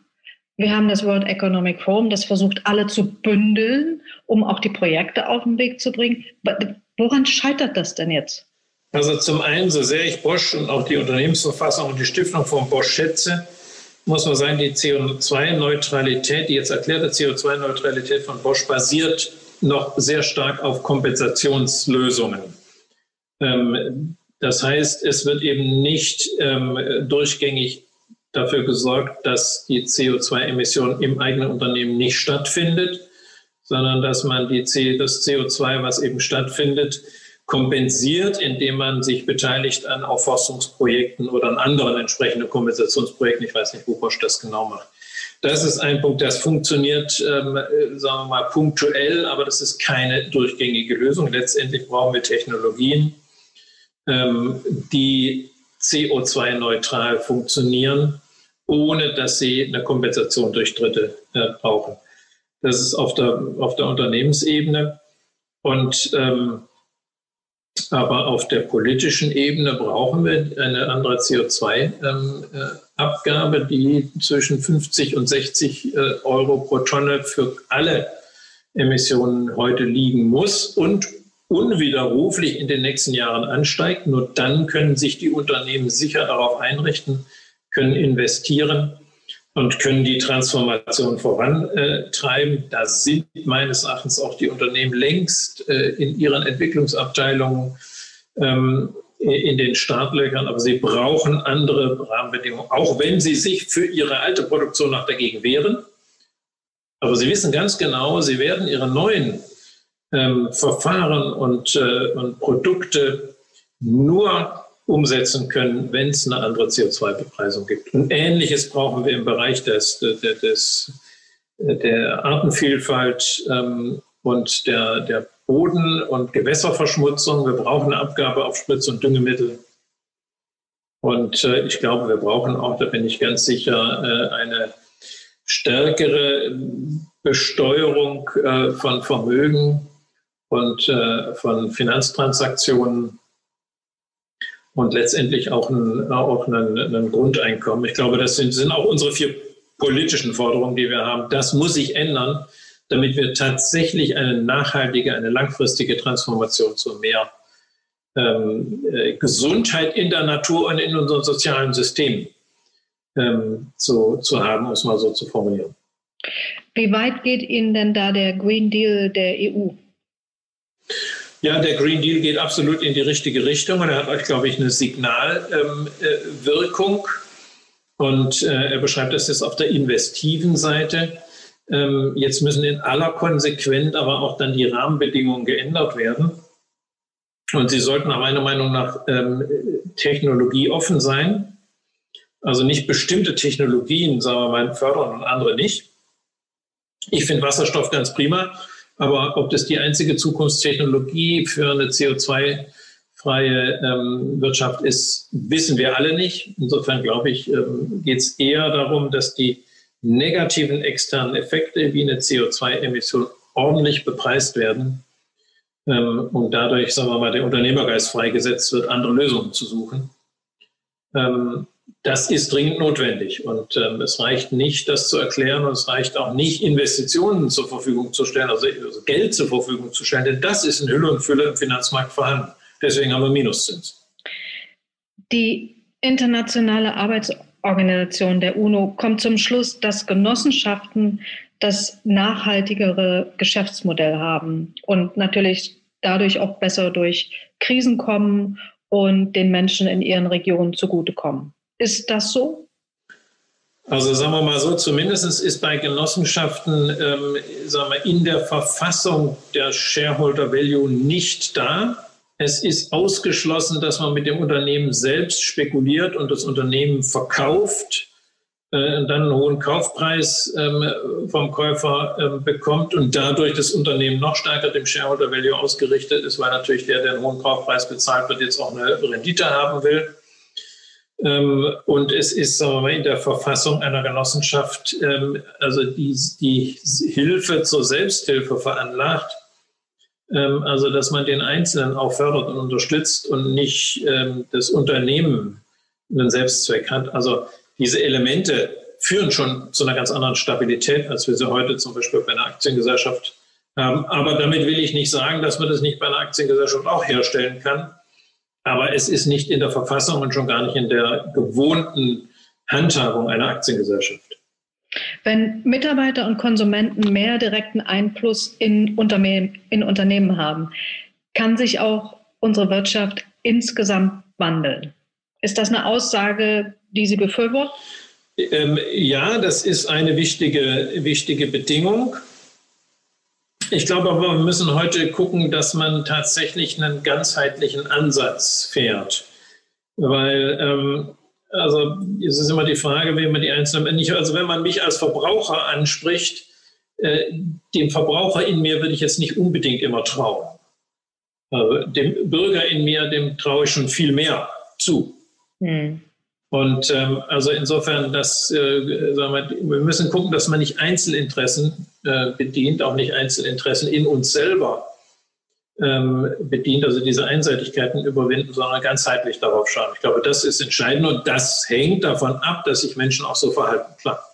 Wir haben das World Economic Forum, das versucht, alle zu bündeln, um auch die Projekte auf den Weg zu bringen. Woran scheitert das denn jetzt?
Also zum einen, so sehr ich Bosch und auch die Unternehmensverfassung und die Stiftung von Bosch schätze, muss man sagen, die CO2-Neutralität, die jetzt erklärte CO2-Neutralität von Bosch basiert noch sehr stark auf Kompensationslösungen. Ähm, das heißt, es wird eben nicht ähm, durchgängig dafür gesorgt, dass die CO2-Emission im eigenen Unternehmen nicht stattfindet, sondern dass man die das CO2, was eben stattfindet, kompensiert, indem man sich beteiligt an Aufforstungsprojekten oder an anderen entsprechenden Kompensationsprojekten. Ich weiß nicht, wo Bosch das genau macht. Das ist ein Punkt, das funktioniert, ähm, äh, sagen wir mal, punktuell, aber das ist keine durchgängige Lösung. Letztendlich brauchen wir Technologien, ähm, die CO2-neutral funktionieren, ohne dass sie eine Kompensation durch Dritte äh, brauchen. Das ist auf der, auf der Unternehmensebene. Und ähm, aber auf der politischen Ebene brauchen wir eine andere CO2-Abgabe, ähm, äh, die zwischen 50 und 60 äh, Euro pro Tonne für alle Emissionen heute liegen muss und unwiderruflich in den nächsten Jahren ansteigt. Nur dann können sich die Unternehmen sicher darauf einrichten, können investieren und können die Transformation vorantreiben. Da sind meines Erachtens auch die Unternehmen längst äh, in ihren Entwicklungsabteilungen ähm, in den Startlöchern, aber sie brauchen andere Rahmenbedingungen, auch wenn sie sich für ihre alte Produktion noch dagegen wehren. Aber sie wissen ganz genau, sie werden ihre neuen ähm, Verfahren und, äh, und Produkte nur umsetzen können, wenn es eine andere CO2-Bepreisung gibt. Und Ähnliches brauchen wir im Bereich des, des, des der Artenvielfalt ähm, und der, der Boden- und Gewässerverschmutzung. Wir brauchen eine Abgabe auf Spritz- und Düngemittel. Und äh, ich glaube, wir brauchen auch, da bin ich ganz sicher, äh, eine stärkere Besteuerung äh, von Vermögen und äh, von Finanztransaktionen und letztendlich auch ein, auch ein, ein Grundeinkommen. Ich glaube, das sind, sind auch unsere vier politischen Forderungen, die wir haben. Das muss sich ändern, damit wir tatsächlich eine nachhaltige, eine langfristige Transformation zu mehr ähm, äh, Gesundheit in der Natur und in unseren sozialen Systemen ähm, zu, zu haben, um es mal so zu formulieren.
Wie weit geht Ihnen denn da der Green Deal der EU?
Ja, der Green Deal geht absolut in die richtige Richtung und er hat, glaube ich, eine Signalwirkung. Ähm, äh, und äh, er beschreibt das jetzt auf der investiven Seite. Ähm, jetzt müssen in aller Konsequenz aber auch dann die Rahmenbedingungen geändert werden. Und sie sollten nach meiner Meinung nach ähm, technologieoffen sein. Also nicht bestimmte Technologien, sagen wir mal, fördern und andere nicht. Ich finde Wasserstoff ganz prima. Aber ob das die einzige Zukunftstechnologie für eine CO2-freie ähm, Wirtschaft ist, wissen wir alle nicht. Insofern glaube ich, ähm, geht es eher darum, dass die negativen externen Effekte wie eine CO2-Emission ordentlich bepreist werden ähm, und dadurch, sagen wir mal, der Unternehmergeist freigesetzt wird, andere Lösungen zu suchen. Ähm, das ist dringend notwendig. Und ähm, es reicht nicht, das zu erklären und es reicht auch nicht, Investitionen zur Verfügung zu stellen, also, also Geld zur Verfügung zu stellen, denn das ist in Hülle und Fülle im Finanzmarkt vorhanden. Deswegen haben wir Minuszins.
Die internationale Arbeitsorganisation der UNO kommt zum Schluss, dass Genossenschaften das nachhaltigere Geschäftsmodell haben und natürlich dadurch auch besser durch Krisen kommen und den Menschen in ihren Regionen zugutekommen. Ist das so?
Also sagen wir mal so, zumindest ist bei Genossenschaften ähm, sagen wir, in der Verfassung der Shareholder Value nicht da. Es ist ausgeschlossen, dass man mit dem Unternehmen selbst spekuliert und das Unternehmen verkauft, äh, dann einen hohen Kaufpreis ähm, vom Käufer äh, bekommt und dadurch das Unternehmen noch stärker dem Shareholder Value ausgerichtet ist, weil natürlich der, der einen hohen Kaufpreis bezahlt wird, jetzt auch eine Rendite haben will. Ähm, und es ist sagen wir mal, in der Verfassung einer Genossenschaft, ähm, also die, die Hilfe zur Selbsthilfe veranlagt. Ähm, also, dass man den Einzelnen auch fördert und unterstützt und nicht das Unternehmen einen Selbstzweck hat. Also, diese Elemente führen schon zu einer ganz anderen Stabilität, als wir sie heute zum Beispiel bei einer Aktiengesellschaft haben. Aber damit will ich nicht sagen, dass man das nicht bei einer Aktiengesellschaft auch herstellen kann. Aber es ist nicht in der Verfassung und schon gar nicht in der gewohnten Handhabung einer Aktiengesellschaft.
Wenn Mitarbeiter und Konsumenten mehr direkten Einfluss in Unternehmen, in Unternehmen haben, kann sich auch unsere Wirtschaft insgesamt wandeln. Ist das eine Aussage, die Sie befürworten?
Ähm, ja, das ist eine wichtige, wichtige Bedingung. Ich glaube aber, wir müssen heute gucken, dass man tatsächlich einen ganzheitlichen Ansatz fährt. Weil, ähm, also es ist immer die Frage, wie man die einzelnen, nicht, also wenn man mich als Verbraucher anspricht, äh, dem Verbraucher in mir würde ich jetzt nicht unbedingt immer trauen. Also dem Bürger in mir, dem traue ich schon viel mehr zu. Hm. Und ähm, also insofern, dass, äh, wir, wir müssen gucken, dass man nicht Einzelinteressen äh, bedient, auch nicht Einzelinteressen in uns selber ähm, bedient, also diese Einseitigkeiten überwinden, sondern ganzheitlich darauf schauen. Ich glaube, das ist entscheidend und das hängt davon ab, dass sich Menschen auch so verhalten. Klar.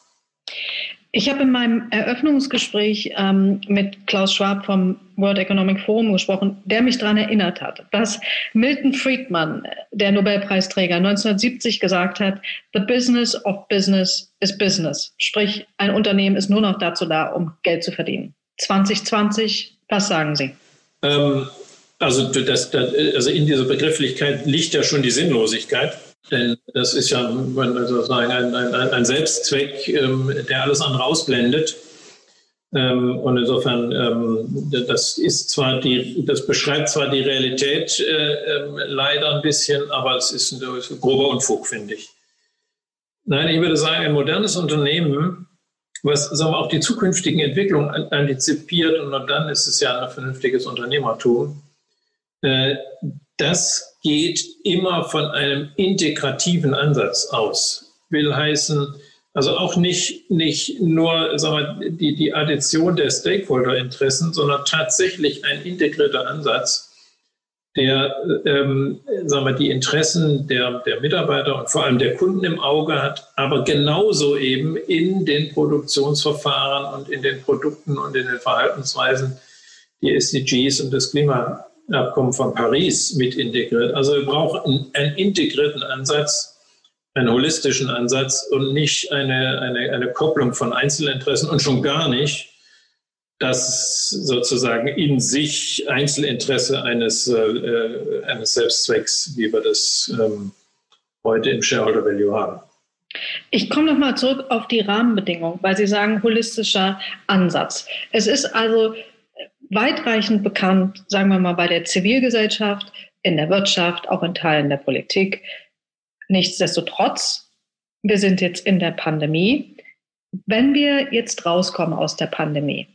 Ich habe in meinem Eröffnungsgespräch ähm, mit Klaus Schwab vom World Economic Forum gesprochen, der mich daran erinnert hat, dass Milton Friedman, der Nobelpreisträger, 1970 gesagt hat, The business of business is business. Sprich, ein Unternehmen ist nur noch dazu da, um Geld zu verdienen. 2020, was sagen Sie?
Ähm, also, das, das, also in dieser Begrifflichkeit liegt ja schon die Sinnlosigkeit. Denn das ist ja sozusagen ein, ein, ein Selbstzweck, ähm, der alles andere ausblendet. Ähm, und insofern, ähm, das ist zwar die, das beschreibt zwar die Realität äh, ähm, leider ein bisschen, aber es ist ein, ein grober Unfug, finde ich. Nein, ich würde sagen, ein modernes Unternehmen, was sagen wir, auch die zukünftigen Entwicklungen antizipiert, und dann ist es ja ein vernünftiges Unternehmertum, äh, das geht immer von einem integrativen Ansatz aus. Will heißen, also auch nicht, nicht nur sagen wir, die, die Addition der Stakeholder-Interessen, sondern tatsächlich ein integrierter Ansatz, der ähm, sagen wir, die Interessen der, der Mitarbeiter und vor allem der Kunden im Auge hat, aber genauso eben in den Produktionsverfahren und in den Produkten und in den Verhaltensweisen die SDGs und das Klima Abkommen von Paris mit integriert. Also wir brauchen einen integrierten Ansatz, einen holistischen Ansatz und nicht eine, eine, eine Kopplung von Einzelinteressen und schon gar nicht das sozusagen in sich Einzelinteresse eines, äh, eines Selbstzwecks, wie wir das ähm, heute im Shareholder Value haben.
Ich komme nochmal zurück auf die Rahmenbedingungen, weil Sie sagen holistischer Ansatz. Es ist also weitreichend bekannt, sagen wir mal, bei der Zivilgesellschaft, in der Wirtschaft, auch in Teilen der Politik. Nichtsdestotrotz, wir sind jetzt in der Pandemie. Wenn wir jetzt rauskommen aus der Pandemie,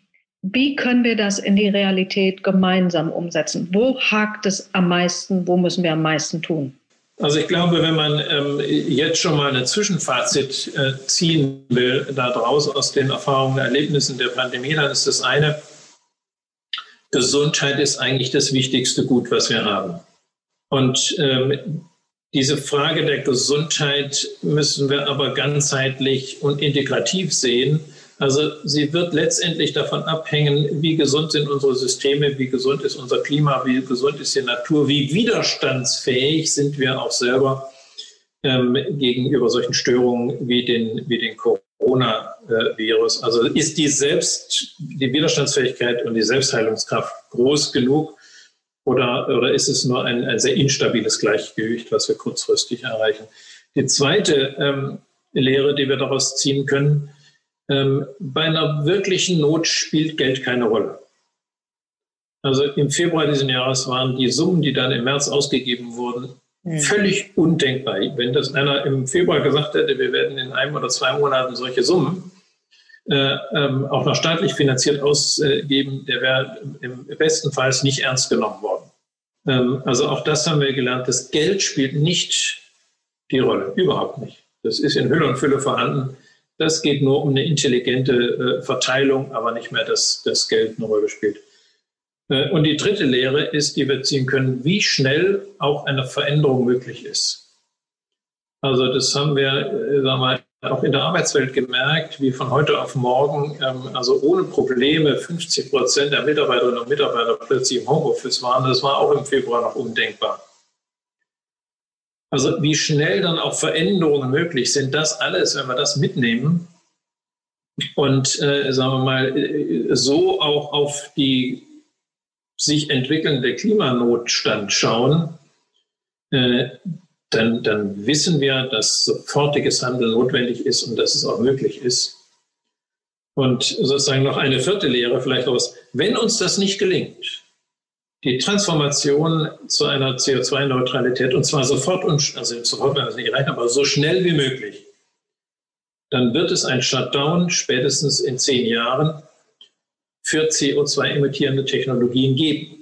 wie können wir das in die Realität gemeinsam umsetzen? Wo hakt es am meisten? Wo müssen wir am meisten tun?
Also ich glaube, wenn man ähm, jetzt schon mal ein Zwischenfazit äh, ziehen will, daraus aus den Erfahrungen, Erlebnissen der Pandemie, dann ist das eine, Gesundheit ist eigentlich das wichtigste Gut, was wir haben. Und ähm, diese Frage der Gesundheit müssen wir aber ganzheitlich und integrativ sehen. Also sie wird letztendlich davon abhängen, wie gesund sind unsere Systeme, wie gesund ist unser Klima, wie gesund ist die Natur, wie widerstandsfähig sind wir auch selber ähm, gegenüber solchen Störungen wie den, wie den Coronavirus. Also ist die Selbst, die Widerstandsfähigkeit und die Selbstheilungskraft groß genug oder, oder ist es nur ein, ein sehr instabiles Gleichgewicht, was wir kurzfristig erreichen? Die zweite ähm, Lehre, die wir daraus ziehen können, ähm, bei einer wirklichen Not spielt Geld keine Rolle. Also im Februar dieses Jahres waren die Summen, die dann im März ausgegeben wurden, Mhm. Völlig undenkbar. Wenn das einer im Februar gesagt hätte, wir werden in einem oder zwei Monaten solche Summen auch noch staatlich finanziert ausgeben, der wäre im besten Fall nicht ernst genommen worden. Ähm, also auch das haben wir gelernt. Das Geld spielt nicht die Rolle, überhaupt nicht. Das ist in Hülle und Fülle vorhanden. Das geht nur um eine intelligente äh, Verteilung, aber nicht mehr, dass das Geld eine Rolle spielt. Äh, und die dritte Lehre ist, die wir ziehen können, wie schnell auch eine Veränderung möglich ist. Also das haben wir, äh, sagen wir, auch in der Arbeitswelt gemerkt, wie von heute auf morgen, ähm, also ohne Probleme 50 Prozent der Mitarbeiterinnen und Mitarbeiter plötzlich im Homeoffice waren. Das war auch im Februar noch undenkbar. Also wie schnell dann auch Veränderungen möglich sind, das alles, wenn wir das mitnehmen und äh, sagen wir mal äh, so auch auf die sich entwickelnde Klimanotstand schauen, äh, dann, dann wissen wir, dass sofortiges Handeln notwendig ist und dass es auch möglich ist. Und sozusagen noch eine vierte Lehre vielleicht aus, wenn uns das nicht gelingt, die Transformation zu einer CO2-Neutralität, und zwar sofort, also sofort wir es nicht erreichen, aber so schnell wie möglich, dann wird es ein Shutdown spätestens in zehn Jahren für CO2-emittierende Technologien geben.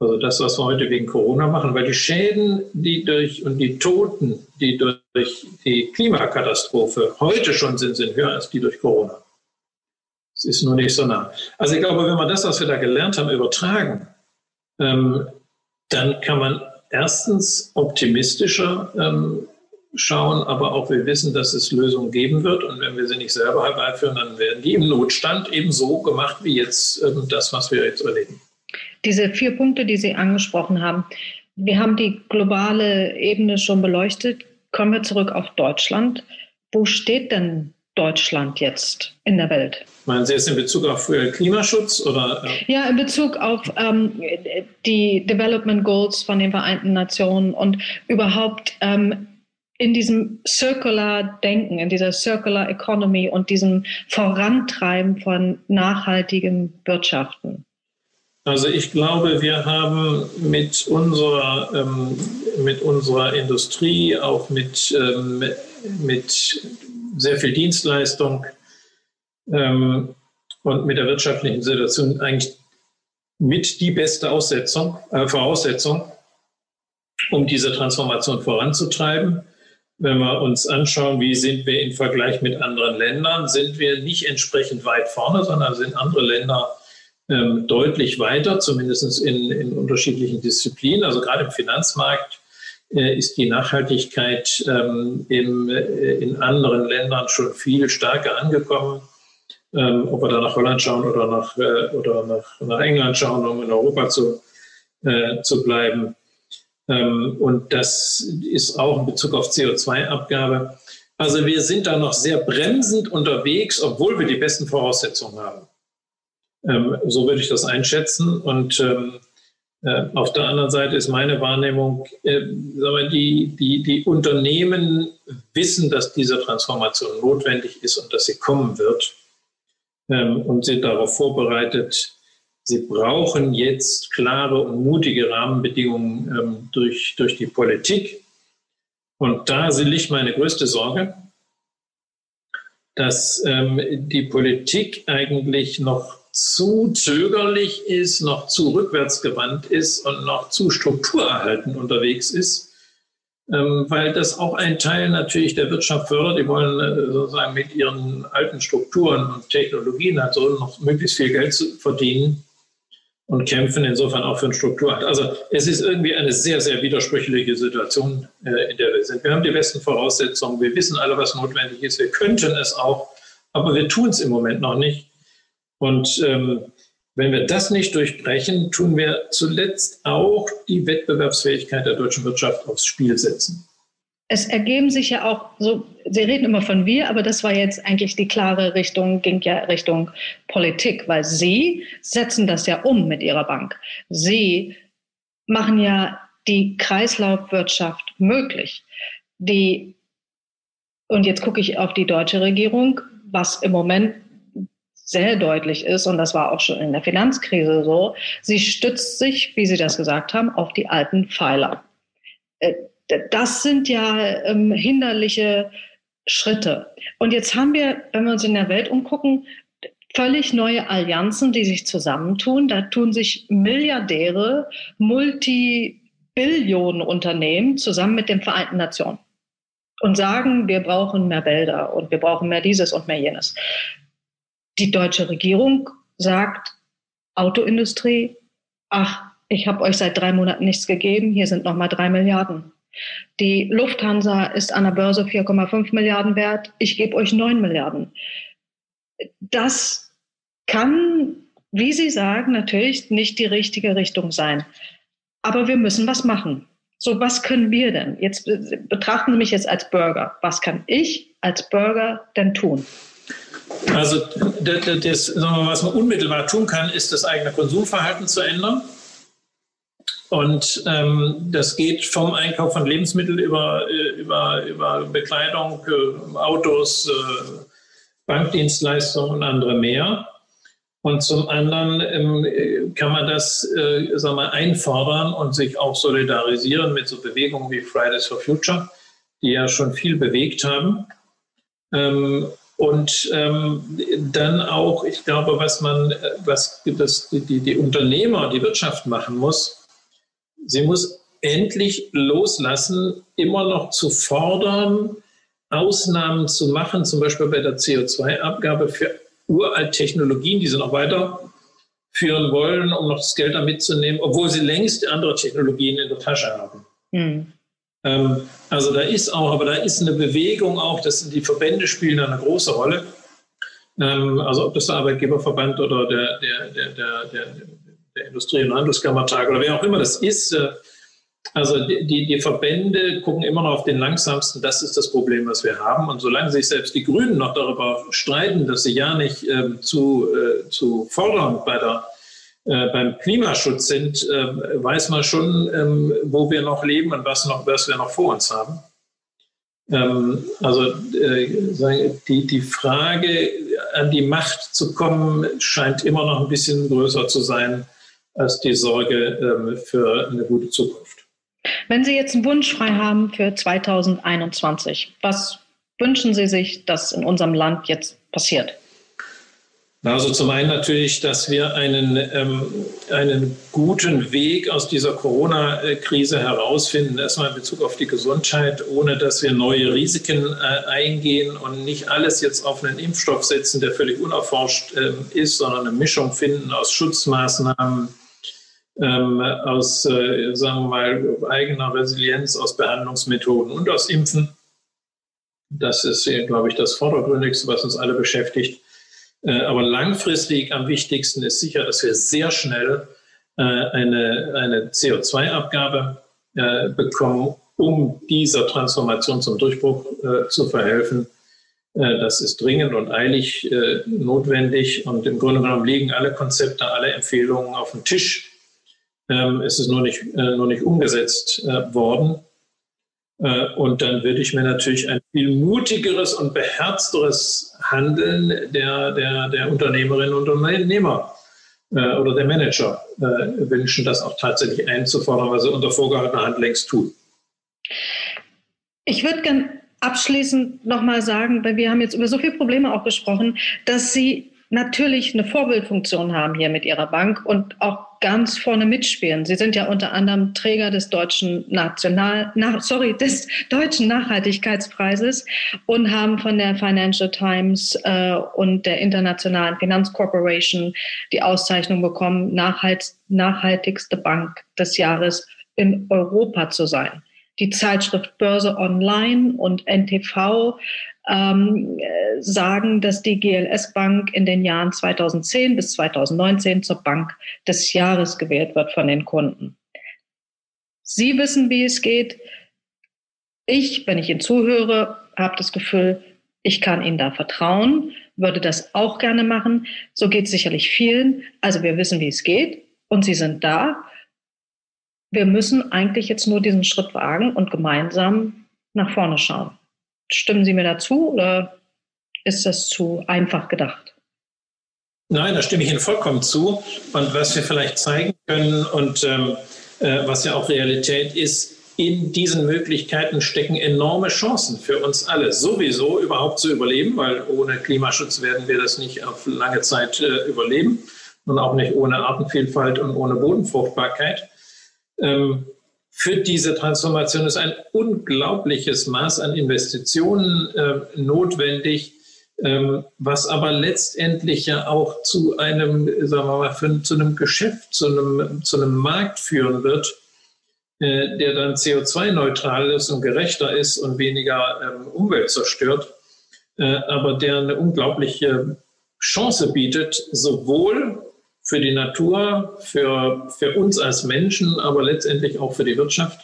Also das, was wir heute wegen Corona machen, weil die Schäden, die durch und die Toten, die durch die Klimakatastrophe heute schon sind, sind höher als die durch Corona. Es ist nur nicht so nah. Also ich glaube, wenn wir das, was wir da gelernt haben, übertragen, ähm, dann kann man erstens optimistischer ähm, schauen, aber auch wir wissen, dass es Lösungen geben wird. Und wenn wir sie nicht selber herbeiführen, dann werden die im Notstand eben so gemacht wie jetzt ähm, das, was wir jetzt erleben.
Diese vier Punkte, die Sie angesprochen haben, wir haben die globale Ebene schon beleuchtet. Kommen wir zurück auf Deutschland. Wo steht denn Deutschland jetzt in der Welt?
Meinen Sie jetzt in Bezug auf äh, Klimaschutz oder?
Äh? Ja, in Bezug auf ähm, die Development Goals von den Vereinten Nationen und überhaupt ähm, in diesem Circular Denken, in dieser Circular Economy und diesem Vorantreiben von nachhaltigem Wirtschaften.
Also ich glaube, wir haben mit unserer, ähm, mit unserer Industrie, auch mit, ähm, mit sehr viel Dienstleistung ähm, und mit der wirtschaftlichen Situation eigentlich mit die beste Aussetzung, äh, Voraussetzung, um diese Transformation voranzutreiben. Wenn wir uns anschauen, wie sind wir im Vergleich mit anderen Ländern, sind wir nicht entsprechend weit vorne, sondern sind andere Länder ähm, deutlich weiter, zumindest in, in unterschiedlichen Disziplinen. Also gerade im Finanzmarkt äh, ist die Nachhaltigkeit ähm, im, äh, in anderen Ländern schon viel stärker angekommen. Ähm, ob wir da nach Holland schauen oder nach, äh, oder nach, nach England schauen, um in Europa zu, äh, zu bleiben. Ähm, und das ist auch in Bezug auf CO2-Abgabe. Also wir sind da noch sehr bremsend unterwegs, obwohl wir die besten Voraussetzungen haben. Ähm, so würde ich das einschätzen. Und ähm, äh, auf der anderen Seite ist meine Wahrnehmung, äh, wir, die, die, die Unternehmen wissen, dass diese Transformation notwendig ist und dass sie kommen wird ähm, und sind darauf vorbereitet. Sie brauchen jetzt klare und mutige Rahmenbedingungen ähm, durch, durch die Politik. Und da liegt meine größte Sorge, dass ähm, die Politik eigentlich noch zu zögerlich ist, noch zu rückwärtsgewandt ist und noch zu strukturerhalten unterwegs ist, ähm, weil das auch ein Teil natürlich der Wirtschaft fördert. Die wollen äh, sozusagen mit ihren alten Strukturen und Technologien halt so noch möglichst viel Geld verdienen und kämpfen insofern auch für eine Struktur. Also es ist irgendwie eine sehr, sehr widersprüchliche Situation, äh, in der wir sind. Wir haben die besten Voraussetzungen, wir wissen alle, was notwendig ist, wir könnten es auch, aber wir tun es im Moment noch nicht. Und ähm, wenn wir das nicht durchbrechen, tun wir zuletzt auch die Wettbewerbsfähigkeit der deutschen Wirtschaft aufs Spiel setzen.
Es ergeben sich ja auch so, Sie reden immer von wir, aber das war jetzt eigentlich die klare Richtung, ging ja Richtung Politik, weil Sie setzen das ja um mit Ihrer Bank. Sie machen ja die Kreislaufwirtschaft möglich. Die, und jetzt gucke ich auf die deutsche Regierung, was im Moment sehr deutlich ist, und das war auch schon in der Finanzkrise so, sie stützt sich, wie Sie das gesagt haben, auf die alten Pfeiler. Äh, das sind ja ähm, hinderliche Schritte. Und jetzt haben wir, wenn wir uns in der Welt umgucken, völlig neue Allianzen, die sich zusammentun. Da tun sich Milliardäre, Multibillionenunternehmen zusammen mit den Vereinten Nationen und sagen, wir brauchen mehr Wälder und wir brauchen mehr dieses und mehr jenes. Die deutsche Regierung sagt, Autoindustrie, ach, ich habe euch seit drei Monaten nichts gegeben, hier sind nochmal drei Milliarden. Die Lufthansa ist an der Börse 4,5 Milliarden wert, ich gebe euch 9 Milliarden. Das kann, wie Sie sagen, natürlich nicht die richtige Richtung sein. Aber wir müssen was machen. So, was können wir denn? Jetzt betrachten Sie mich jetzt als Bürger. Was kann ich als Bürger denn tun?
Also das, was man unmittelbar tun kann, ist das eigene Konsumverhalten zu ändern. Und ähm, das geht vom Einkauf von Lebensmitteln über, äh, über, über Bekleidung, äh, Autos, äh, Bankdienstleistungen und andere mehr. Und zum anderen ähm, kann man das äh, sagen wir, einfordern und sich auch solidarisieren mit so Bewegungen wie Fridays for Future, die ja schon viel bewegt haben. Ähm, und ähm, dann auch, ich glaube, was man, was das, die, die Unternehmer, die Wirtschaft machen muss, sie muss endlich loslassen, immer noch zu fordern, Ausnahmen zu machen, zum Beispiel bei der CO2-Abgabe für uralt Technologien, die sie noch weiterführen wollen, um noch das Geld da mitzunehmen, obwohl sie längst andere Technologien in der Tasche haben. Mhm. Ähm, also da ist auch, aber da ist eine Bewegung auch, dass die Verbände spielen eine große Rolle. Ähm, also ob das der Arbeitgeberverband oder der, der, der, der, der, der Industrie- und Handelskammertag oder wer auch immer das ist, äh, also die, die Verbände gucken immer noch auf den langsamsten. Das ist das Problem, was wir haben. Und solange sich selbst die Grünen noch darüber streiten, dass sie ja nicht ähm, zu, äh, zu fordern bei der, äh, beim Klimaschutz sind, äh, weiß man schon, ähm, wo wir noch leben und was, noch, was wir noch vor uns haben. Ähm, also äh, die, die Frage, an die Macht zu kommen, scheint immer noch ein bisschen größer zu sein als die Sorge ähm, für eine gute Zukunft.
Wenn Sie jetzt einen Wunsch frei haben für 2021, was wünschen Sie sich, dass in unserem Land jetzt passiert?
Also zum einen natürlich, dass wir einen, ähm, einen guten Weg aus dieser Corona-Krise herausfinden, erstmal in Bezug auf die Gesundheit, ohne dass wir neue Risiken äh, eingehen und nicht alles jetzt auf einen Impfstoff setzen, der völlig unerforscht äh, ist, sondern eine Mischung finden aus Schutzmaßnahmen, ähm, aus, äh, sagen wir mal, eigener Resilienz, aus Behandlungsmethoden und aus Impfen. Das ist, glaube ich, das Vordergründigste, was uns alle beschäftigt. Äh, aber langfristig am wichtigsten ist sicher, dass wir sehr schnell äh, eine, eine CO2-Abgabe äh, bekommen, um dieser Transformation zum Durchbruch zu verhelfen. Das ist dringend und eilig notwendig. Und im Grunde genommen liegen alle Konzepte, alle Empfehlungen auf dem Tisch. Ähm, es ist nur nicht, nur nicht umgesetzt worden. Äh, und dann würde ich mir natürlich ein viel mutigeres und beherzteres Handeln der, der, der Unternehmerinnen und Unternehmer äh, oder der Manager äh, wünschen, das auch tatsächlich einzufordern, was sie unter vorgehaltener Hand längst tun.
Ich würde gerne abschließend nochmal sagen, weil wir haben jetzt über so viele Probleme auch gesprochen, dass Sie natürlich eine Vorbildfunktion haben hier mit Ihrer Bank und auch ganz vorne mitspielen. Sie sind ja unter anderem Träger des deutschen National, na, sorry, des deutschen Nachhaltigkeitspreises und haben von der Financial Times äh, und der Internationalen Finanzcorporation die Auszeichnung bekommen, nachhalt, nachhaltigste Bank des Jahres in Europa zu sein. Die Zeitschrift Börse Online und NTV ähm, sagen, dass die GLS Bank in den Jahren 2010 bis 2019 zur Bank des Jahres gewählt wird von den Kunden. Sie wissen, wie es geht. Ich, wenn ich Ihnen zuhöre, habe das Gefühl, ich kann Ihnen da vertrauen, würde das auch gerne machen. So geht es sicherlich vielen. Also wir wissen, wie es geht und Sie sind da. Wir müssen eigentlich jetzt nur diesen Schritt wagen und gemeinsam nach vorne schauen. Stimmen Sie mir dazu oder ist das zu einfach gedacht?
Nein, da stimme ich Ihnen vollkommen zu. Und was wir vielleicht zeigen können und ähm, äh, was ja auch Realität ist, in diesen Möglichkeiten stecken enorme Chancen für uns alle, sowieso überhaupt zu überleben, weil ohne Klimaschutz werden wir das nicht auf lange Zeit äh, überleben und auch nicht ohne Artenvielfalt und ohne Bodenfruchtbarkeit. Ähm, für diese Transformation ist ein unglaubliches Maß an Investitionen äh, notwendig, ähm, was aber letztendlich ja auch zu einem, sagen wir mal, für, zu einem Geschäft, zu einem, zu einem Markt führen wird, äh, der dann CO2-neutral ist und gerechter ist und weniger ähm, Umwelt zerstört, äh, aber der eine unglaubliche Chance bietet, sowohl für die Natur, für, für uns als Menschen, aber letztendlich auch für die Wirtschaft.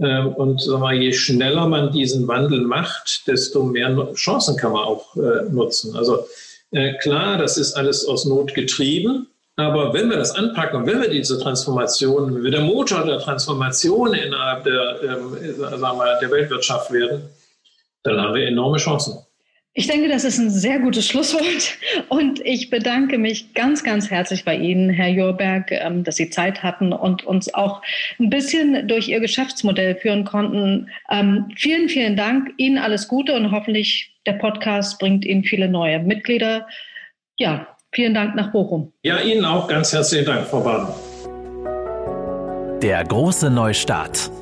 Ähm, und sagen wir, je schneller man diesen Wandel macht, desto mehr Chancen kann man auch äh, nutzen. Also äh, klar, das ist alles aus Not getrieben. Aber wenn wir das anpacken und wenn wir diese Transformation, wenn wir der Motor der Transformation innerhalb der, ähm, sagen wir, der Weltwirtschaft werden, dann haben wir enorme Chancen.
Ich denke, das ist ein sehr gutes Schlusswort. Und ich bedanke mich ganz, ganz herzlich bei Ihnen, Herr Jorberg, ähm, dass Sie Zeit hatten und uns auch ein bisschen durch Ihr Geschäftsmodell führen konnten. Ähm, vielen, vielen Dank. Ihnen alles Gute und hoffentlich der Podcast bringt Ihnen viele neue Mitglieder. Ja, vielen Dank nach Bochum.
Ja, Ihnen auch ganz herzlichen Dank, Frau Baden.
Der große Neustart.